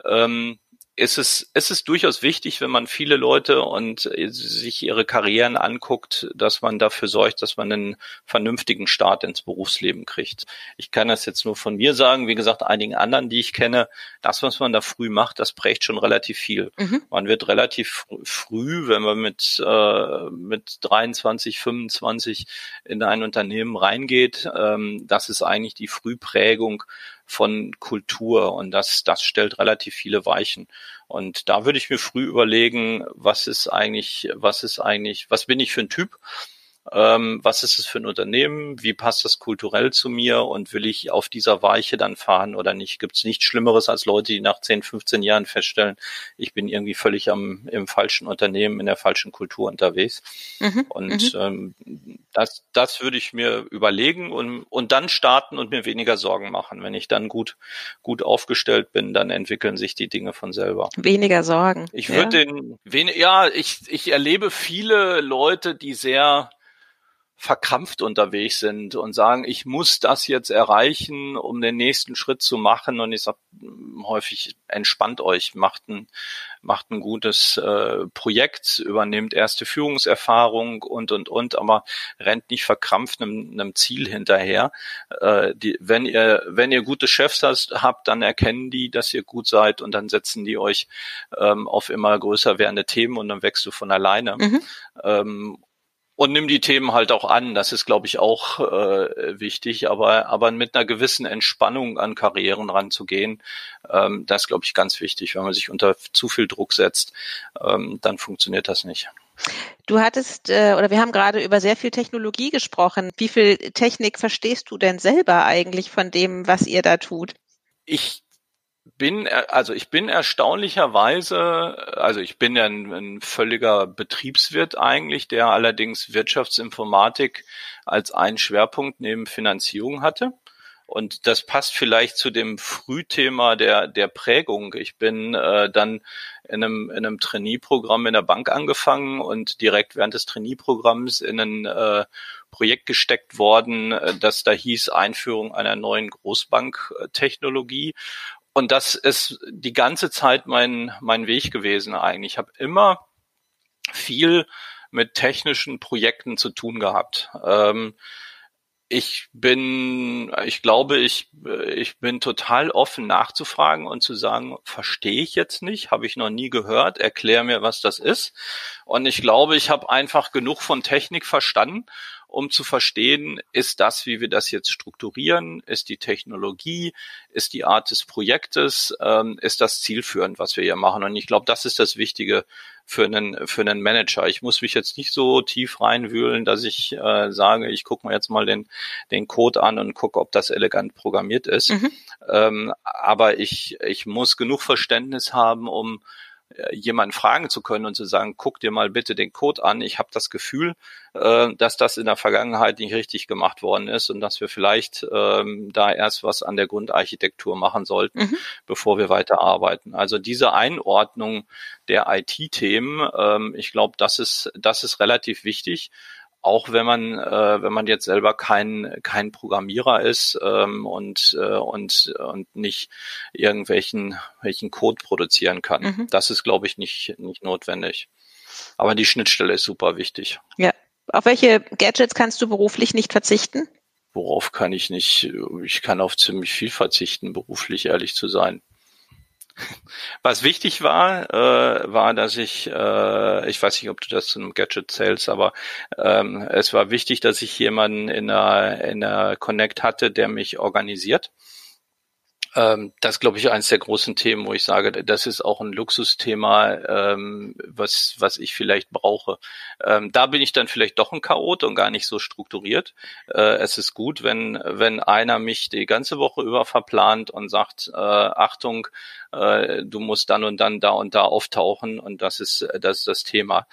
ähm, es ist, es ist durchaus wichtig, wenn man viele Leute und äh, sich ihre Karrieren anguckt, dass man dafür sorgt, dass man einen vernünftigen Start ins Berufsleben kriegt. Ich kann das jetzt nur von mir sagen, wie gesagt, einigen anderen, die ich kenne, das, was man da früh macht, das prägt schon relativ viel. Mhm. Man wird relativ früh, wenn man mit, äh, mit 23, 25 in ein Unternehmen reingeht, ähm, das ist eigentlich die Frühprägung von Kultur und das, das stellt relativ viele Weichen. Und da würde ich mir früh überlegen, was ist eigentlich, was ist eigentlich, was bin ich für ein Typ? Ähm, was ist es für ein Unternehmen, wie passt das kulturell zu mir und will ich auf dieser Weiche dann fahren oder nicht? Gibt es nichts Schlimmeres als Leute, die nach 10, 15 Jahren feststellen, ich bin irgendwie völlig am, im falschen Unternehmen, in der falschen Kultur unterwegs. Mhm, und mhm. ähm, das, das würde ich mir überlegen und, und dann starten und mir weniger Sorgen machen. Wenn ich dann gut, gut aufgestellt bin, dann entwickeln sich die Dinge von selber. Weniger Sorgen. Ich würde ja. den, wen, ja, ich, ich erlebe viele Leute, die sehr verkrampft unterwegs sind und sagen, ich muss das jetzt erreichen, um den nächsten Schritt zu machen. Und ich sage häufig, entspannt euch, macht ein, macht ein gutes äh, Projekt, übernehmt erste Führungserfahrung und, und, und, aber rennt nicht verkrampft einem, einem Ziel hinterher. Äh, die, wenn ihr, wenn ihr gute Chefs habt, dann erkennen die, dass ihr gut seid und dann setzen die euch ähm, auf immer größer werdende Themen und dann wächst du von alleine. Mhm. Ähm, und nimm die Themen halt auch an. Das ist, glaube ich, auch äh, wichtig. Aber, aber mit einer gewissen Entspannung an Karrieren ranzugehen, ähm, das ist, glaube ich, ganz wichtig. Wenn man sich unter zu viel Druck setzt, ähm, dann funktioniert das nicht. Du hattest, äh, oder wir haben gerade über sehr viel Technologie gesprochen. Wie viel Technik verstehst du denn selber eigentlich von dem, was ihr da tut? Ich bin, äh, also ich bin erstaunlicherweise, also ich bin ja ein, ein, völliger Betriebswirt eigentlich, der allerdings Wirtschaftsinformatik als einen Schwerpunkt neben Finanzierung hatte. Und das passt vielleicht zu dem Frühthema der, der Prägung. Ich bin äh, dann in einem, in einem Trainee-Programm in der Bank angefangen und direkt während des Trainee-Programms in ein äh, Projekt gesteckt worden, äh, das da hieß Einführung einer neuen Großbanktechnologie. Und das ist die ganze Zeit mein, mein Weg gewesen eigentlich. Ich habe immer viel mit technischen Projekten zu tun gehabt. Ähm, ich bin, ich glaube, ich, ich bin total offen nachzufragen und zu sagen, verstehe ich jetzt nicht, habe ich noch nie gehört, erklär mir, was das ist. Und ich glaube, ich habe einfach genug von Technik verstanden, um zu verstehen, ist das, wie wir das jetzt strukturieren, ist die Technologie, ist die Art des Projektes, ähm, ist das zielführend, was wir hier machen. Und ich glaube, das ist das Wichtige für einen, für einen Manager. Ich muss mich jetzt nicht so tief reinwühlen, dass ich äh, sage, ich gucke mir jetzt mal den, den Code an und gucke, ob das elegant programmiert ist. Mhm. Ähm, aber ich, ich muss genug Verständnis haben, um jemanden fragen zu können und zu sagen, guck dir mal bitte den Code an. Ich habe das Gefühl, äh, dass das in der Vergangenheit nicht richtig gemacht worden ist und dass wir vielleicht ähm, da erst was an der Grundarchitektur machen sollten, mhm. bevor wir weiter arbeiten. Also diese Einordnung der IT-Themen, ähm, ich glaube, das ist, das ist relativ wichtig auch wenn man äh, wenn man jetzt selber kein kein Programmierer ist ähm, und äh, und und nicht irgendwelchen welchen Code produzieren kann. Mhm. Das ist glaube ich nicht nicht notwendig. Aber die Schnittstelle ist super wichtig. Ja. Auf welche Gadgets kannst du beruflich nicht verzichten? Worauf kann ich nicht? Ich kann auf ziemlich viel verzichten, beruflich ehrlich zu sein. Was wichtig war, äh, war, dass ich, äh, ich weiß nicht, ob du das zu einem Gadget zählst, aber ähm, es war wichtig, dass ich jemanden in der, in der Connect hatte, der mich organisiert. Ähm, das glaube ich eines der großen Themen, wo ich sage, das ist auch ein Luxusthema, ähm, was was ich vielleicht brauche. Ähm, da bin ich dann vielleicht doch ein Chaot und gar nicht so strukturiert. Äh, es ist gut, wenn wenn einer mich die ganze Woche über verplant und sagt, äh, Achtung, äh, du musst dann und dann da und da auftauchen und das ist das ist das Thema.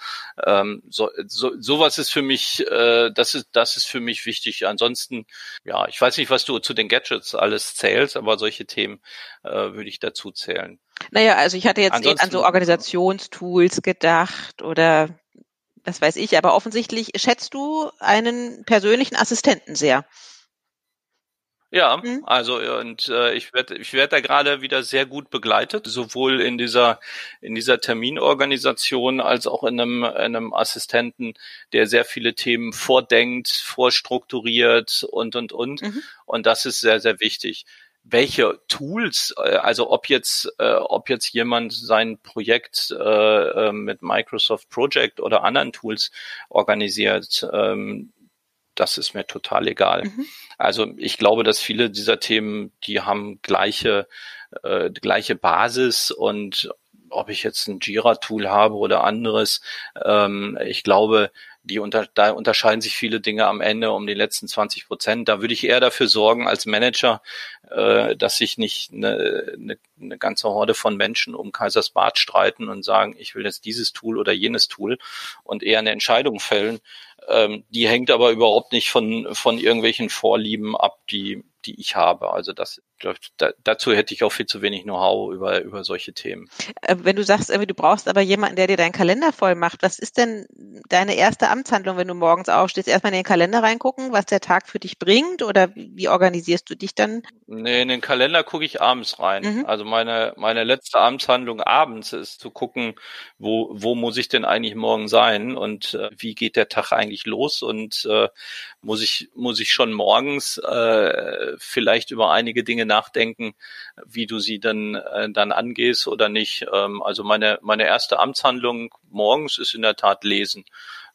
So, so sowas ist für mich, das ist das ist für mich wichtig. Ansonsten, ja, ich weiß nicht, was du zu den Gadgets alles zählst, aber solche Themen äh, würde ich dazu zählen. Naja, also ich hatte jetzt Ansonsten, an so Organisationstools gedacht oder das weiß ich, aber offensichtlich schätzt du einen persönlichen Assistenten sehr. Ja, mhm. also und äh, ich werde ich werde da gerade wieder sehr gut begleitet, sowohl in dieser in dieser Terminorganisation als auch in einem, in einem Assistenten, der sehr viele Themen vordenkt, vorstrukturiert und und und mhm. und das ist sehr sehr wichtig. Welche Tools, äh, also ob jetzt äh, ob jetzt jemand sein Projekt äh, äh mit Microsoft Project oder anderen Tools organisiert, ähm, das ist mir total egal. Mhm. Also ich glaube, dass viele dieser Themen, die haben gleiche, äh, gleiche Basis und ob ich jetzt ein Jira-Tool habe oder anderes, ähm, ich glaube, die unter, da unterscheiden sich viele Dinge am Ende um die letzten 20 Prozent. Da würde ich eher dafür sorgen als Manager, äh, dass sich nicht eine, eine, eine ganze Horde von Menschen um Kaisersbad streiten und sagen, ich will jetzt dieses Tool oder jenes Tool und eher eine Entscheidung fällen, ähm, die hängt aber überhaupt nicht von, von irgendwelchen Vorlieben ab, die, die ich habe. Also das, da, dazu hätte ich auch viel zu wenig Know-how über, über solche Themen. Äh, wenn du sagst, du brauchst aber jemanden, der dir deinen Kalender voll macht, was ist denn deine erste Amtshandlung, wenn du morgens aufstehst? Erstmal in den Kalender reingucken, was der Tag für dich bringt oder wie organisierst du dich dann? Nee, in den Kalender gucke ich abends rein. Mhm. Also meine, meine letzte Amtshandlung abends ist zu gucken, wo, wo muss ich denn eigentlich morgen sein und äh, wie geht der Tag eigentlich los und äh, muss ich, muss ich schon morgens äh, vielleicht über einige Dinge nachdenken, wie du sie dann, äh, dann angehst oder nicht. Ähm, also meine, meine erste Amtshandlung morgens ist in der Tat lesen.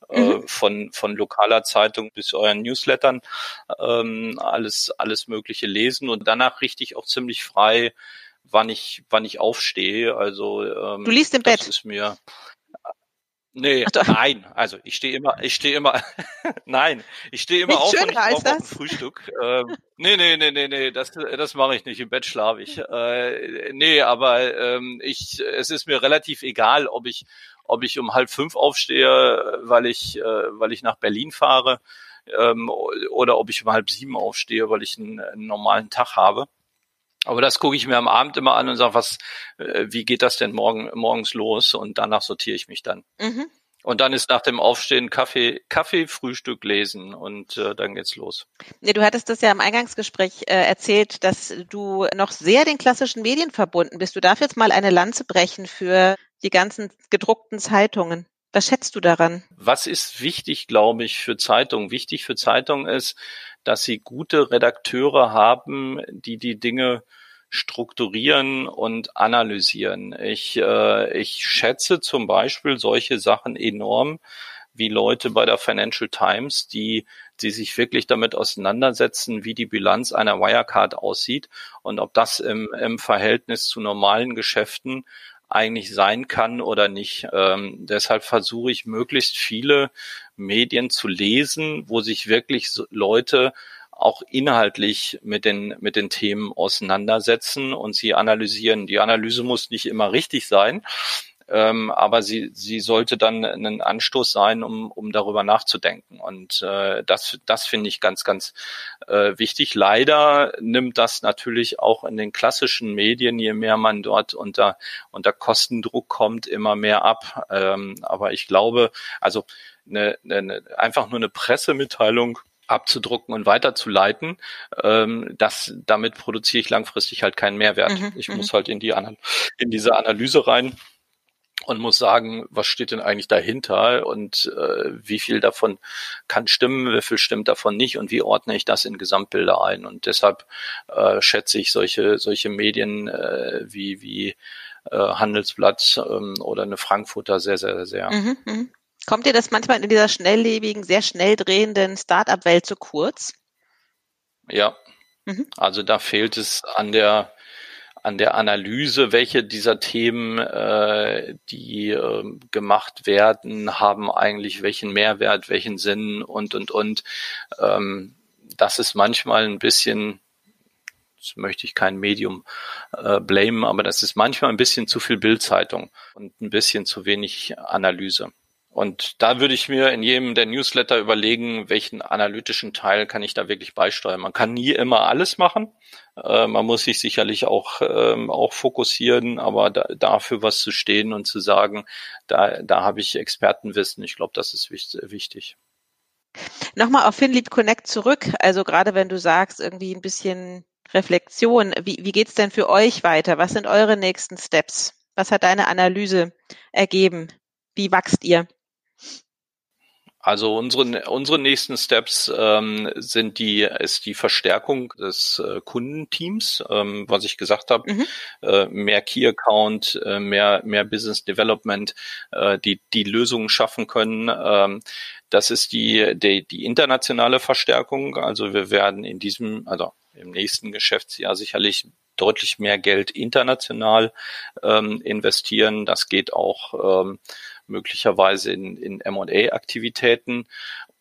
Äh, mhm. von, von lokaler Zeitung bis euren Newslettern ähm, alles, alles Mögliche lesen und danach richtig auch ziemlich frei, wann ich, wann ich aufstehe. Also ähm, du liest im Bett. Das ist mir Nee, nein, also ich stehe immer, ich stehe immer, nein, ich stehe immer auf und ich brauche ein Frühstück. Ähm, nee, nee, nee, nee, nee, das, das mache ich nicht, im Bett schlafe ich. Äh, nee, aber ähm, ich, es ist mir relativ egal, ob ich, ob ich um halb fünf aufstehe, weil ich, äh, weil ich nach Berlin fahre, ähm, oder ob ich um halb sieben aufstehe, weil ich einen, einen normalen Tag habe. Aber das gucke ich mir am Abend immer an und sage, was, äh, wie geht das denn morgen, morgens los? Und danach sortiere ich mich dann. Mhm. Und dann ist nach dem Aufstehen Kaffee, Kaffee, Frühstück lesen und äh, dann geht's los. Nee, du hattest das ja im Eingangsgespräch äh, erzählt, dass du noch sehr den klassischen Medien verbunden bist. Du darfst jetzt mal eine Lanze brechen für die ganzen gedruckten Zeitungen. Was schätzt du daran? Was ist wichtig, glaube ich, für Zeitungen? Wichtig für Zeitungen ist, dass sie gute Redakteure haben, die die Dinge strukturieren und analysieren. Ich, äh, ich schätze zum Beispiel solche Sachen enorm wie Leute bei der Financial Times, die, die sich wirklich damit auseinandersetzen, wie die Bilanz einer Wirecard aussieht und ob das im, im Verhältnis zu normalen Geschäften eigentlich sein kann oder nicht. Ähm, deshalb versuche ich möglichst viele Medien zu lesen, wo sich wirklich Leute auch inhaltlich mit den, mit den Themen auseinandersetzen und sie analysieren. Die Analyse muss nicht immer richtig sein, ähm, aber sie, sie sollte dann ein Anstoß sein, um, um darüber nachzudenken. Und äh, das, das finde ich ganz, ganz äh, wichtig. Leider nimmt das natürlich auch in den klassischen Medien, je mehr man dort unter, unter Kostendruck kommt, immer mehr ab. Ähm, aber ich glaube, also eine, eine, einfach nur eine Pressemitteilung abzudrucken und weiterzuleiten, ähm, das, damit produziere ich langfristig halt keinen Mehrwert. Mhm, ich muss mhm. halt in die in diese Analyse rein und muss sagen, was steht denn eigentlich dahinter und äh, wie viel davon kann stimmen, wie viel stimmt davon nicht und wie ordne ich das in Gesamtbilder ein. Und deshalb äh, schätze ich solche, solche Medien äh, wie, wie äh, Handelsblatt ähm, oder eine Frankfurter sehr, sehr, sehr. Mhm, mh. Kommt dir das manchmal in dieser schnelllebigen, sehr schnell drehenden Start-up-Welt zu kurz? Ja. Mhm. Also da fehlt es an der an der Analyse, welche dieser Themen, äh, die äh, gemacht werden, haben eigentlich welchen Mehrwert, welchen Sinn und und und. Ähm, das ist manchmal ein bisschen, das möchte ich kein Medium äh, blamen, aber das ist manchmal ein bisschen zu viel Bildzeitung und ein bisschen zu wenig Analyse. Und da würde ich mir in jedem der Newsletter überlegen, welchen analytischen Teil kann ich da wirklich beisteuern. Man kann nie immer alles machen. Äh, man muss sich sicherlich auch, ähm, auch fokussieren, aber da, dafür was zu stehen und zu sagen, da, da habe ich Expertenwissen, ich glaube, das ist wichtig. Nochmal auf FinLeap Connect zurück. Also gerade wenn du sagst, irgendwie ein bisschen Reflexion, wie, wie geht's denn für euch weiter? Was sind eure nächsten Steps? Was hat deine Analyse ergeben? Wie wachst ihr? Also unsere, unsere nächsten Steps ähm, sind die, ist die Verstärkung des äh, Kundenteams, ähm, was ich gesagt habe, mhm. äh, mehr Key Account, äh, mehr, mehr Business Development, äh, die die Lösungen schaffen können. Ähm, das ist die, die, die internationale Verstärkung. Also wir werden in diesem, also im nächsten Geschäftsjahr sicherlich deutlich mehr Geld international ähm, investieren. Das geht auch ähm, möglicherweise in, in M&A-Aktivitäten.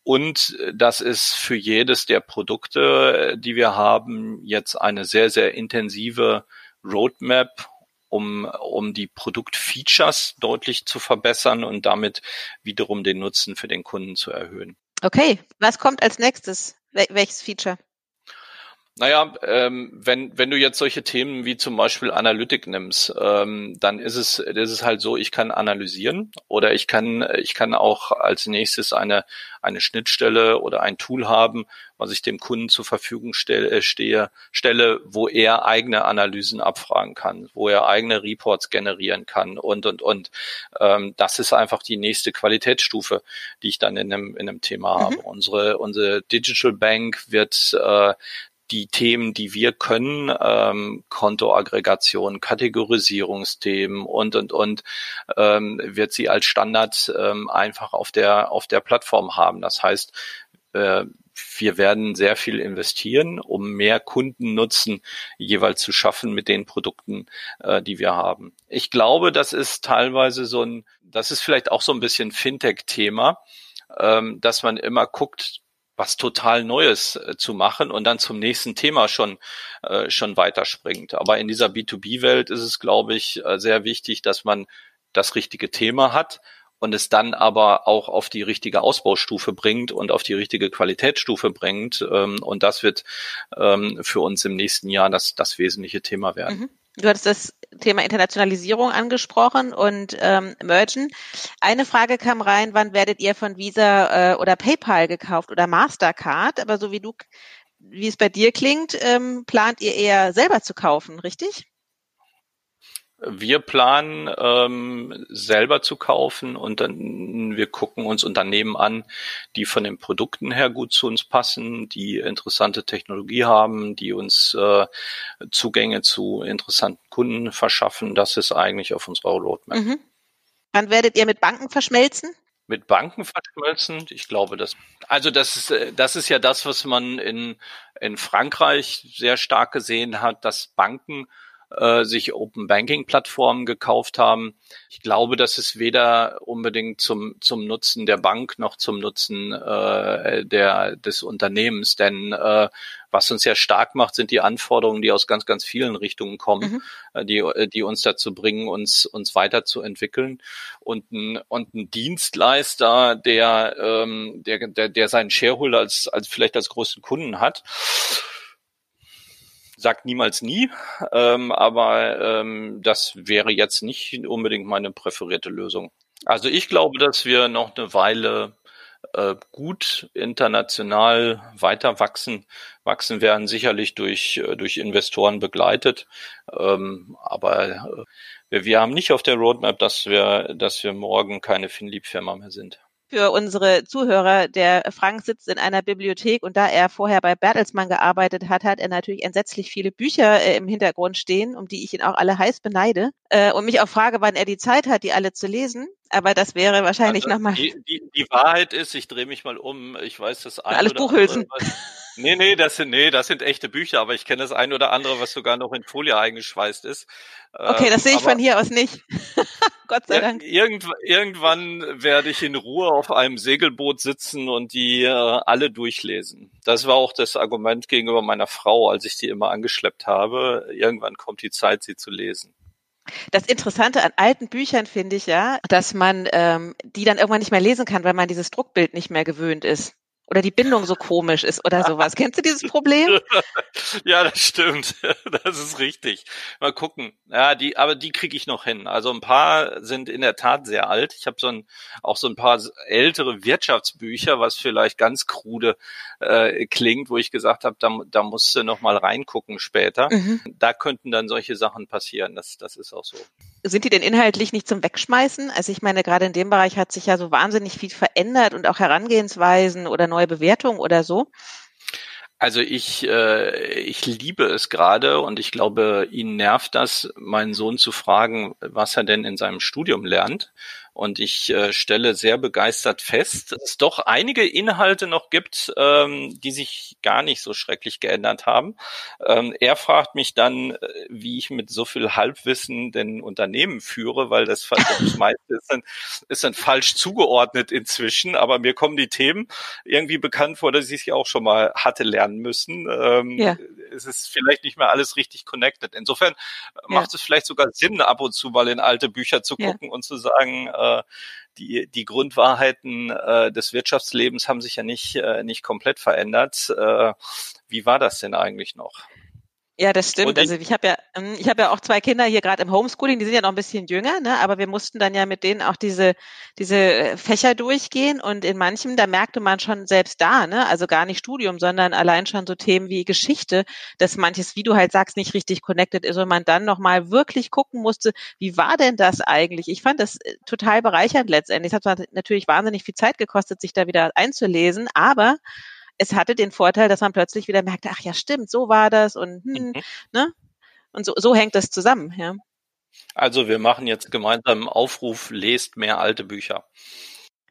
Und das ist für jedes der Produkte, die wir haben, jetzt eine sehr, sehr intensive Roadmap, um, um die Produktfeatures deutlich zu verbessern und damit wiederum den Nutzen für den Kunden zu erhöhen. Okay, was kommt als nächstes? Wel welches Feature? Naja, ähm, wenn, wenn du jetzt solche Themen wie zum Beispiel Analytik nimmst, ähm, dann ist es, ist es halt so, ich kann analysieren oder ich kann, ich kann auch als nächstes eine, eine Schnittstelle oder ein Tool haben, was ich dem Kunden zur Verfügung stelle, äh, stehe, stelle, wo er eigene Analysen abfragen kann, wo er eigene Reports generieren kann und, und, und. Ähm, das ist einfach die nächste Qualitätsstufe, die ich dann in einem, in einem Thema mhm. habe. Unsere, unsere Digital Bank wird äh, die Themen, die wir können, ähm, Kontoaggregation, Kategorisierungsthemen und und und, ähm, wird sie als Standard ähm, einfach auf der auf der Plattform haben. Das heißt, äh, wir werden sehr viel investieren, um mehr Kundennutzen jeweils zu schaffen mit den Produkten, äh, die wir haben. Ich glaube, das ist teilweise so ein, das ist vielleicht auch so ein bisschen Fintech-Thema, ähm, dass man immer guckt, was total Neues äh, zu machen und dann zum nächsten Thema schon äh, schon weiterspringt. Aber in dieser B2B-Welt ist es, glaube ich, äh, sehr wichtig, dass man das richtige Thema hat und es dann aber auch auf die richtige Ausbaustufe bringt und auf die richtige Qualitätsstufe bringt. Ähm, und das wird ähm, für uns im nächsten Jahr das, das wesentliche Thema werden. Mhm. Du hattest das Thema Internationalisierung angesprochen und ähm, Mergen. Eine Frage kam rein, wann werdet ihr von Visa äh, oder PayPal gekauft oder Mastercard? Aber so wie du, wie es bei dir klingt, ähm, plant ihr eher selber zu kaufen, richtig? Wir planen ähm, selber zu kaufen und dann wir gucken uns Unternehmen an, die von den Produkten her gut zu uns passen, die interessante Technologie haben, die uns äh, Zugänge zu interessanten Kunden verschaffen. Das ist eigentlich auf unserer Roadmap. Mhm. Wann werdet ihr mit Banken verschmelzen? Mit Banken verschmelzen? Ich glaube, das, also das ist, äh, das ist ja das, was man in, in Frankreich sehr stark gesehen hat, dass Banken äh, sich Open Banking Plattformen gekauft haben. Ich glaube, das ist weder unbedingt zum, zum Nutzen der Bank noch zum Nutzen äh, der, des Unternehmens, denn äh, was uns ja stark macht, sind die Anforderungen, die aus ganz, ganz vielen Richtungen kommen, mhm. Äh, die, die uns dazu bringen, uns, uns weiterzuentwickeln. Und ein, und ein Dienstleister, der, ähm, der, der, der seinen Shareholder als, als vielleicht als größten Kunden hat, sagt niemals nie, ähm, aber ähm, das wäre jetzt nicht unbedingt meine präferierte Lösung. Also ich glaube, dass wir noch eine Weile äh, gut international weiter wachsen, wachsen werden, sicherlich durch, äh, durch Investoren begleitet. Ähm, aber äh, wir, wir haben nicht auf der Roadmap, dass wir, dass wir morgen keine FinLeap-Firma mehr sind für unsere Zuhörer, der Frank sitzt in einer Bibliothek und da er vorher bei Bertelsmann gearbeitet hat, hat er natürlich entsetzlich viele Bücher äh, im Hintergrund stehen, um die ich ihn auch alle heiß beneide äh, und mich auch frage, wann er die Zeit hat, die alle zu lesen. Aber das wäre wahrscheinlich also nochmal. Die, die, die Wahrheit ist, ich drehe mich mal um, ich weiß das eine Alles Buchhülsen. Andere, Nee, nee, das sind, nee, das sind echte Bücher, aber ich kenne das ein oder andere, was sogar noch in Folie eingeschweißt ist. Okay, das sehe ich ähm, von hier aus nicht. Gott sei Dank. Irgend, irgendwann werde ich in Ruhe auf einem Segelboot sitzen und die äh, alle durchlesen. Das war auch das Argument gegenüber meiner Frau, als ich die immer angeschleppt habe. Irgendwann kommt die Zeit, sie zu lesen. Das Interessante an alten Büchern finde ich ja, dass man ähm, die dann irgendwann nicht mehr lesen kann, weil man dieses Druckbild nicht mehr gewöhnt ist oder die Bindung so komisch ist oder sowas. Kennst du dieses Problem? ja, das stimmt. Das ist richtig. Mal gucken. Ja, die, aber die kriege ich noch hin. Also ein paar sind in der Tat sehr alt. Ich habe so ein, auch so ein paar ältere Wirtschaftsbücher, was vielleicht ganz krude äh, klingt, wo ich gesagt habe, da, da musst du noch mal reingucken später. Mhm. Da könnten dann solche Sachen passieren. Das, das ist auch so. Sind die denn inhaltlich nicht zum Wegschmeißen? Also ich meine, gerade in dem Bereich hat sich ja so wahnsinnig viel verändert und auch Herangehensweisen oder neue Bewertungen oder so. Also ich, äh, ich liebe es gerade und ich glaube, ihn nervt das, meinen Sohn zu fragen, was er denn in seinem Studium lernt. Und ich äh, stelle sehr begeistert fest, dass es doch einige Inhalte noch gibt, ähm, die sich gar nicht so schrecklich geändert haben. Ähm, er fragt mich dann, äh, wie ich mit so viel Halbwissen denn Unternehmen führe, weil das, das meiste ist dann, ist dann falsch zugeordnet inzwischen. Aber mir kommen die Themen irgendwie bekannt vor, dass ich sie auch schon mal hatte lernen müssen. Ähm, ja. Es ist vielleicht nicht mehr alles richtig connected. Insofern ja. macht es vielleicht sogar Sinn, ab und zu mal in alte Bücher zu gucken ja. und zu sagen, äh, äh, die, die Grundwahrheiten äh, des Wirtschaftslebens haben sich ja nicht, äh, nicht komplett verändert. Äh, wie war das denn eigentlich noch? Ja, das stimmt. also ich habe ja, ähm, ich habe ja auch zwei Kinder hier gerade im Homeschooling, die sind ja noch ein bisschen jünger, ne? aber wir mussten dann ja mit denen auch diese diese äh, Fächer durchgehen und in manchem da merkte man schon selbst da, ne, also gar nicht Studium, sondern allein schon so Themen wie Geschichte, dass manches, wie du halt sagst, nicht richtig connected ist und man dann noch mal wirklich gucken musste, wie war denn das eigentlich? Ich fand das äh, total bereichernd letztendlich. Es hat natürlich wahnsinnig viel Zeit gekostet, sich da wieder einzulesen, aber es hatte den Vorteil, dass man plötzlich wieder merkte, ach ja, stimmt, so war das und hm, mhm. ne? Und so, so hängt das zusammen, ja. Also wir machen jetzt gemeinsam einen Aufruf, lest mehr alte Bücher.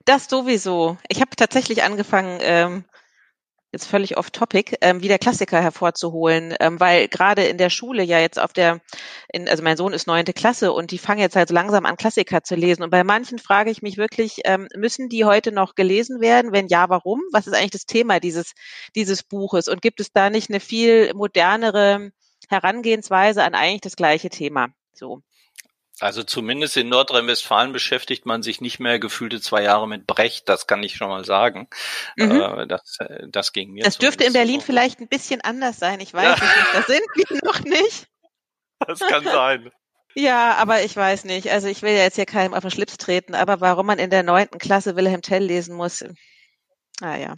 Das sowieso. Ich habe tatsächlich angefangen, ähm, jetzt völlig off topic, ähm, wieder Klassiker hervorzuholen, ähm, weil gerade in der Schule ja jetzt auf der, in, also mein Sohn ist neunte Klasse und die fangen jetzt halt so langsam an, Klassiker zu lesen. Und bei manchen frage ich mich wirklich, ähm, müssen die heute noch gelesen werden? Wenn ja, warum? Was ist eigentlich das Thema dieses, dieses Buches? Und gibt es da nicht eine viel modernere Herangehensweise an eigentlich das gleiche Thema? So. Also zumindest in Nordrhein-Westfalen beschäftigt man sich nicht mehr gefühlte zwei Jahre mit Brecht, das kann ich schon mal sagen. Mhm. Äh, das, äh, das ging mir. Das dürfte in Berlin so. vielleicht ein bisschen anders sein, ich weiß ja. nicht, da sind wir noch nicht. Das kann sein. Ja, aber ich weiß nicht. Also ich will ja jetzt hier keinem auf den Schlips treten, aber warum man in der neunten Klasse Wilhelm Tell lesen muss, naja.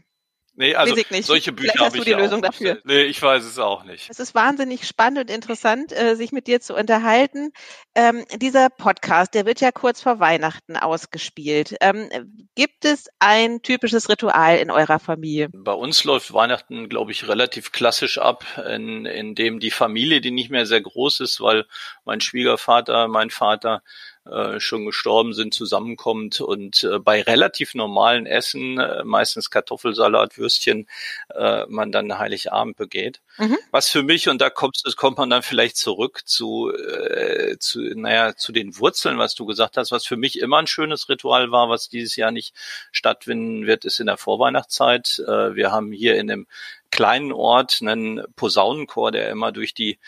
Nee, also solche Bücher habe ich du die Lösung auch. dafür. Nee, ich weiß es auch nicht. Es ist wahnsinnig spannend und interessant, äh, sich mit dir zu unterhalten. Ähm, dieser Podcast, der wird ja kurz vor Weihnachten ausgespielt. Ähm, gibt es ein typisches Ritual in eurer Familie? Bei uns läuft Weihnachten, glaube ich, relativ klassisch ab, in, in dem die Familie, die nicht mehr sehr groß ist, weil mein Schwiegervater, mein Vater äh, schon gestorben sind, zusammenkommt und äh, bei relativ normalen Essen, äh, meistens Kartoffelsalat, Würstchen, äh, man dann Heiligabend begeht. Mhm. Was für mich, und da kommt, kommt man dann vielleicht zurück zu, äh, zu, naja, zu den Wurzeln, was du gesagt hast, was für mich immer ein schönes Ritual war, was dieses Jahr nicht stattfinden wird, ist in der Vorweihnachtszeit. Äh, wir haben hier in einem kleinen Ort einen Posaunenchor, der immer durch die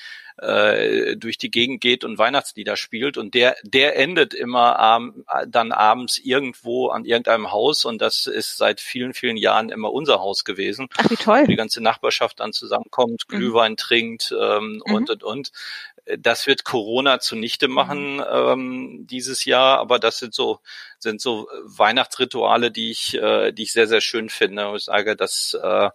äh, durch die Gegend geht und Weihnachtslieder spielt und der der endet immer ähm, dann abends irgendwo an irgendeinem Haus und das ist seit vielen vielen Jahren immer unser Haus gewesen. Ach wie toll. Wo die ganze Nachbarschaft dann zusammenkommt, mhm. Glühwein trinkt ähm, mhm. und und und. Das wird Corona zunichte machen mhm. ähm, dieses Jahr, aber das sind so sind so Weihnachtsrituale, die ich äh, die ich sehr sehr schön finde. Ich sage, dass äh,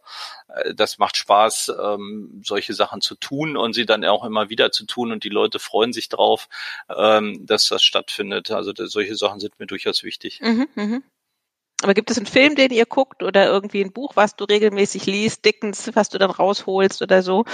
das macht Spaß, ähm, solche Sachen zu tun und sie dann auch immer wieder zu tun und die Leute freuen sich drauf, ähm, dass das stattfindet. Also das, solche Sachen sind mir durchaus wichtig. Mhm, mh. Aber gibt es einen Film, den ihr guckt oder irgendwie ein Buch, was du regelmäßig liest, Dickens, was du dann rausholst oder so?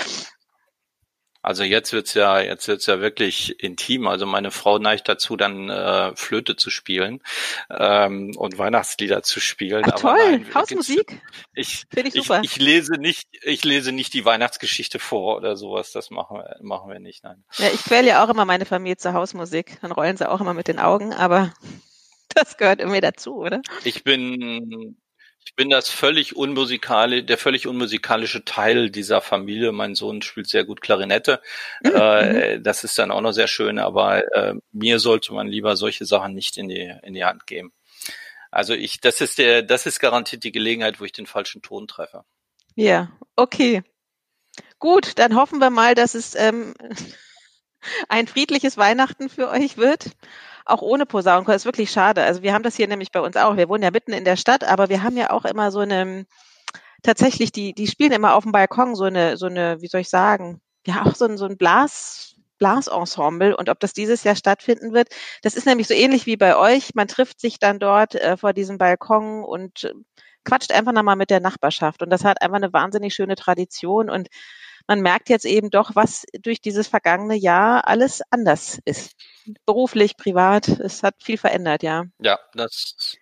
Also jetzt wird's ja, jetzt wird's ja wirklich intim. Also meine Frau neigt dazu, dann äh, Flöte zu spielen ähm, und Weihnachtslieder zu spielen. Ach, toll, nein, Hausmusik. Ich, ich, ich, ich, lese nicht, ich lese nicht die Weihnachtsgeschichte vor oder sowas. Das machen wir, machen wir nicht. Nein. Ja, ich quäle ja auch immer meine Familie zur Hausmusik. Dann rollen sie auch immer mit den Augen, aber das gehört irgendwie dazu, oder? Ich bin ich bin das völlig unmusikale, der völlig unmusikalische Teil dieser Familie. Mein Sohn spielt sehr gut Klarinette. Mhm. Äh, mhm. das ist dann auch noch sehr schön, aber äh, mir sollte man lieber solche Sachen nicht in die, in die Hand geben. Also ich, das ist der, das ist garantiert die Gelegenheit, wo ich den falschen Ton treffe. Ja, okay. Gut, dann hoffen wir mal, dass es ähm, ein friedliches Weihnachten für euch wird auch ohne Posaunenchor ist wirklich schade. Also wir haben das hier nämlich bei uns auch. Wir wohnen ja mitten in der Stadt, aber wir haben ja auch immer so eine, tatsächlich, die, die spielen immer auf dem Balkon so eine, so eine, wie soll ich sagen, ja, auch so ein, so ein Blas, Blasensemble und ob das dieses Jahr stattfinden wird. Das ist nämlich so ähnlich wie bei euch. Man trifft sich dann dort äh, vor diesem Balkon und quatscht einfach nochmal mit der Nachbarschaft. Und das hat einfach eine wahnsinnig schöne Tradition und man merkt jetzt eben doch, was durch dieses vergangene Jahr alles anders ist. Beruflich, privat, es hat viel verändert, ja. Ja, das,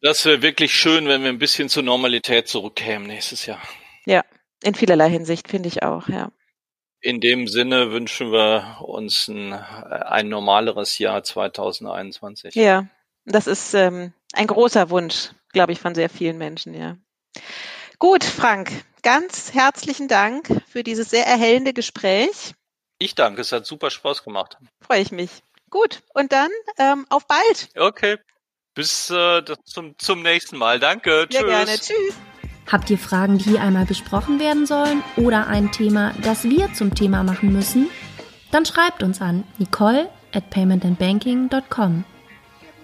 das wäre wirklich schön, wenn wir ein bisschen zur Normalität zurückkämen nächstes Jahr. Ja, in vielerlei Hinsicht, finde ich auch, ja. In dem Sinne wünschen wir uns ein, ein normaleres Jahr 2021. Ja, das ist ähm, ein großer Wunsch, glaube ich, von sehr vielen Menschen, ja. Gut, Frank, ganz herzlichen Dank für dieses sehr erhellende Gespräch. Ich danke, es hat super Spaß gemacht. Freue ich mich. Gut, und dann ähm, auf bald. Okay, bis äh, zum, zum nächsten Mal. Danke, Sehr tschüss. gerne, tschüss. Habt ihr Fragen, die hier einmal besprochen werden sollen oder ein Thema, das wir zum Thema machen müssen? Dann schreibt uns an nicole at paymentandbanking.com.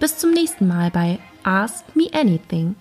Bis zum nächsten Mal bei Ask Me Anything.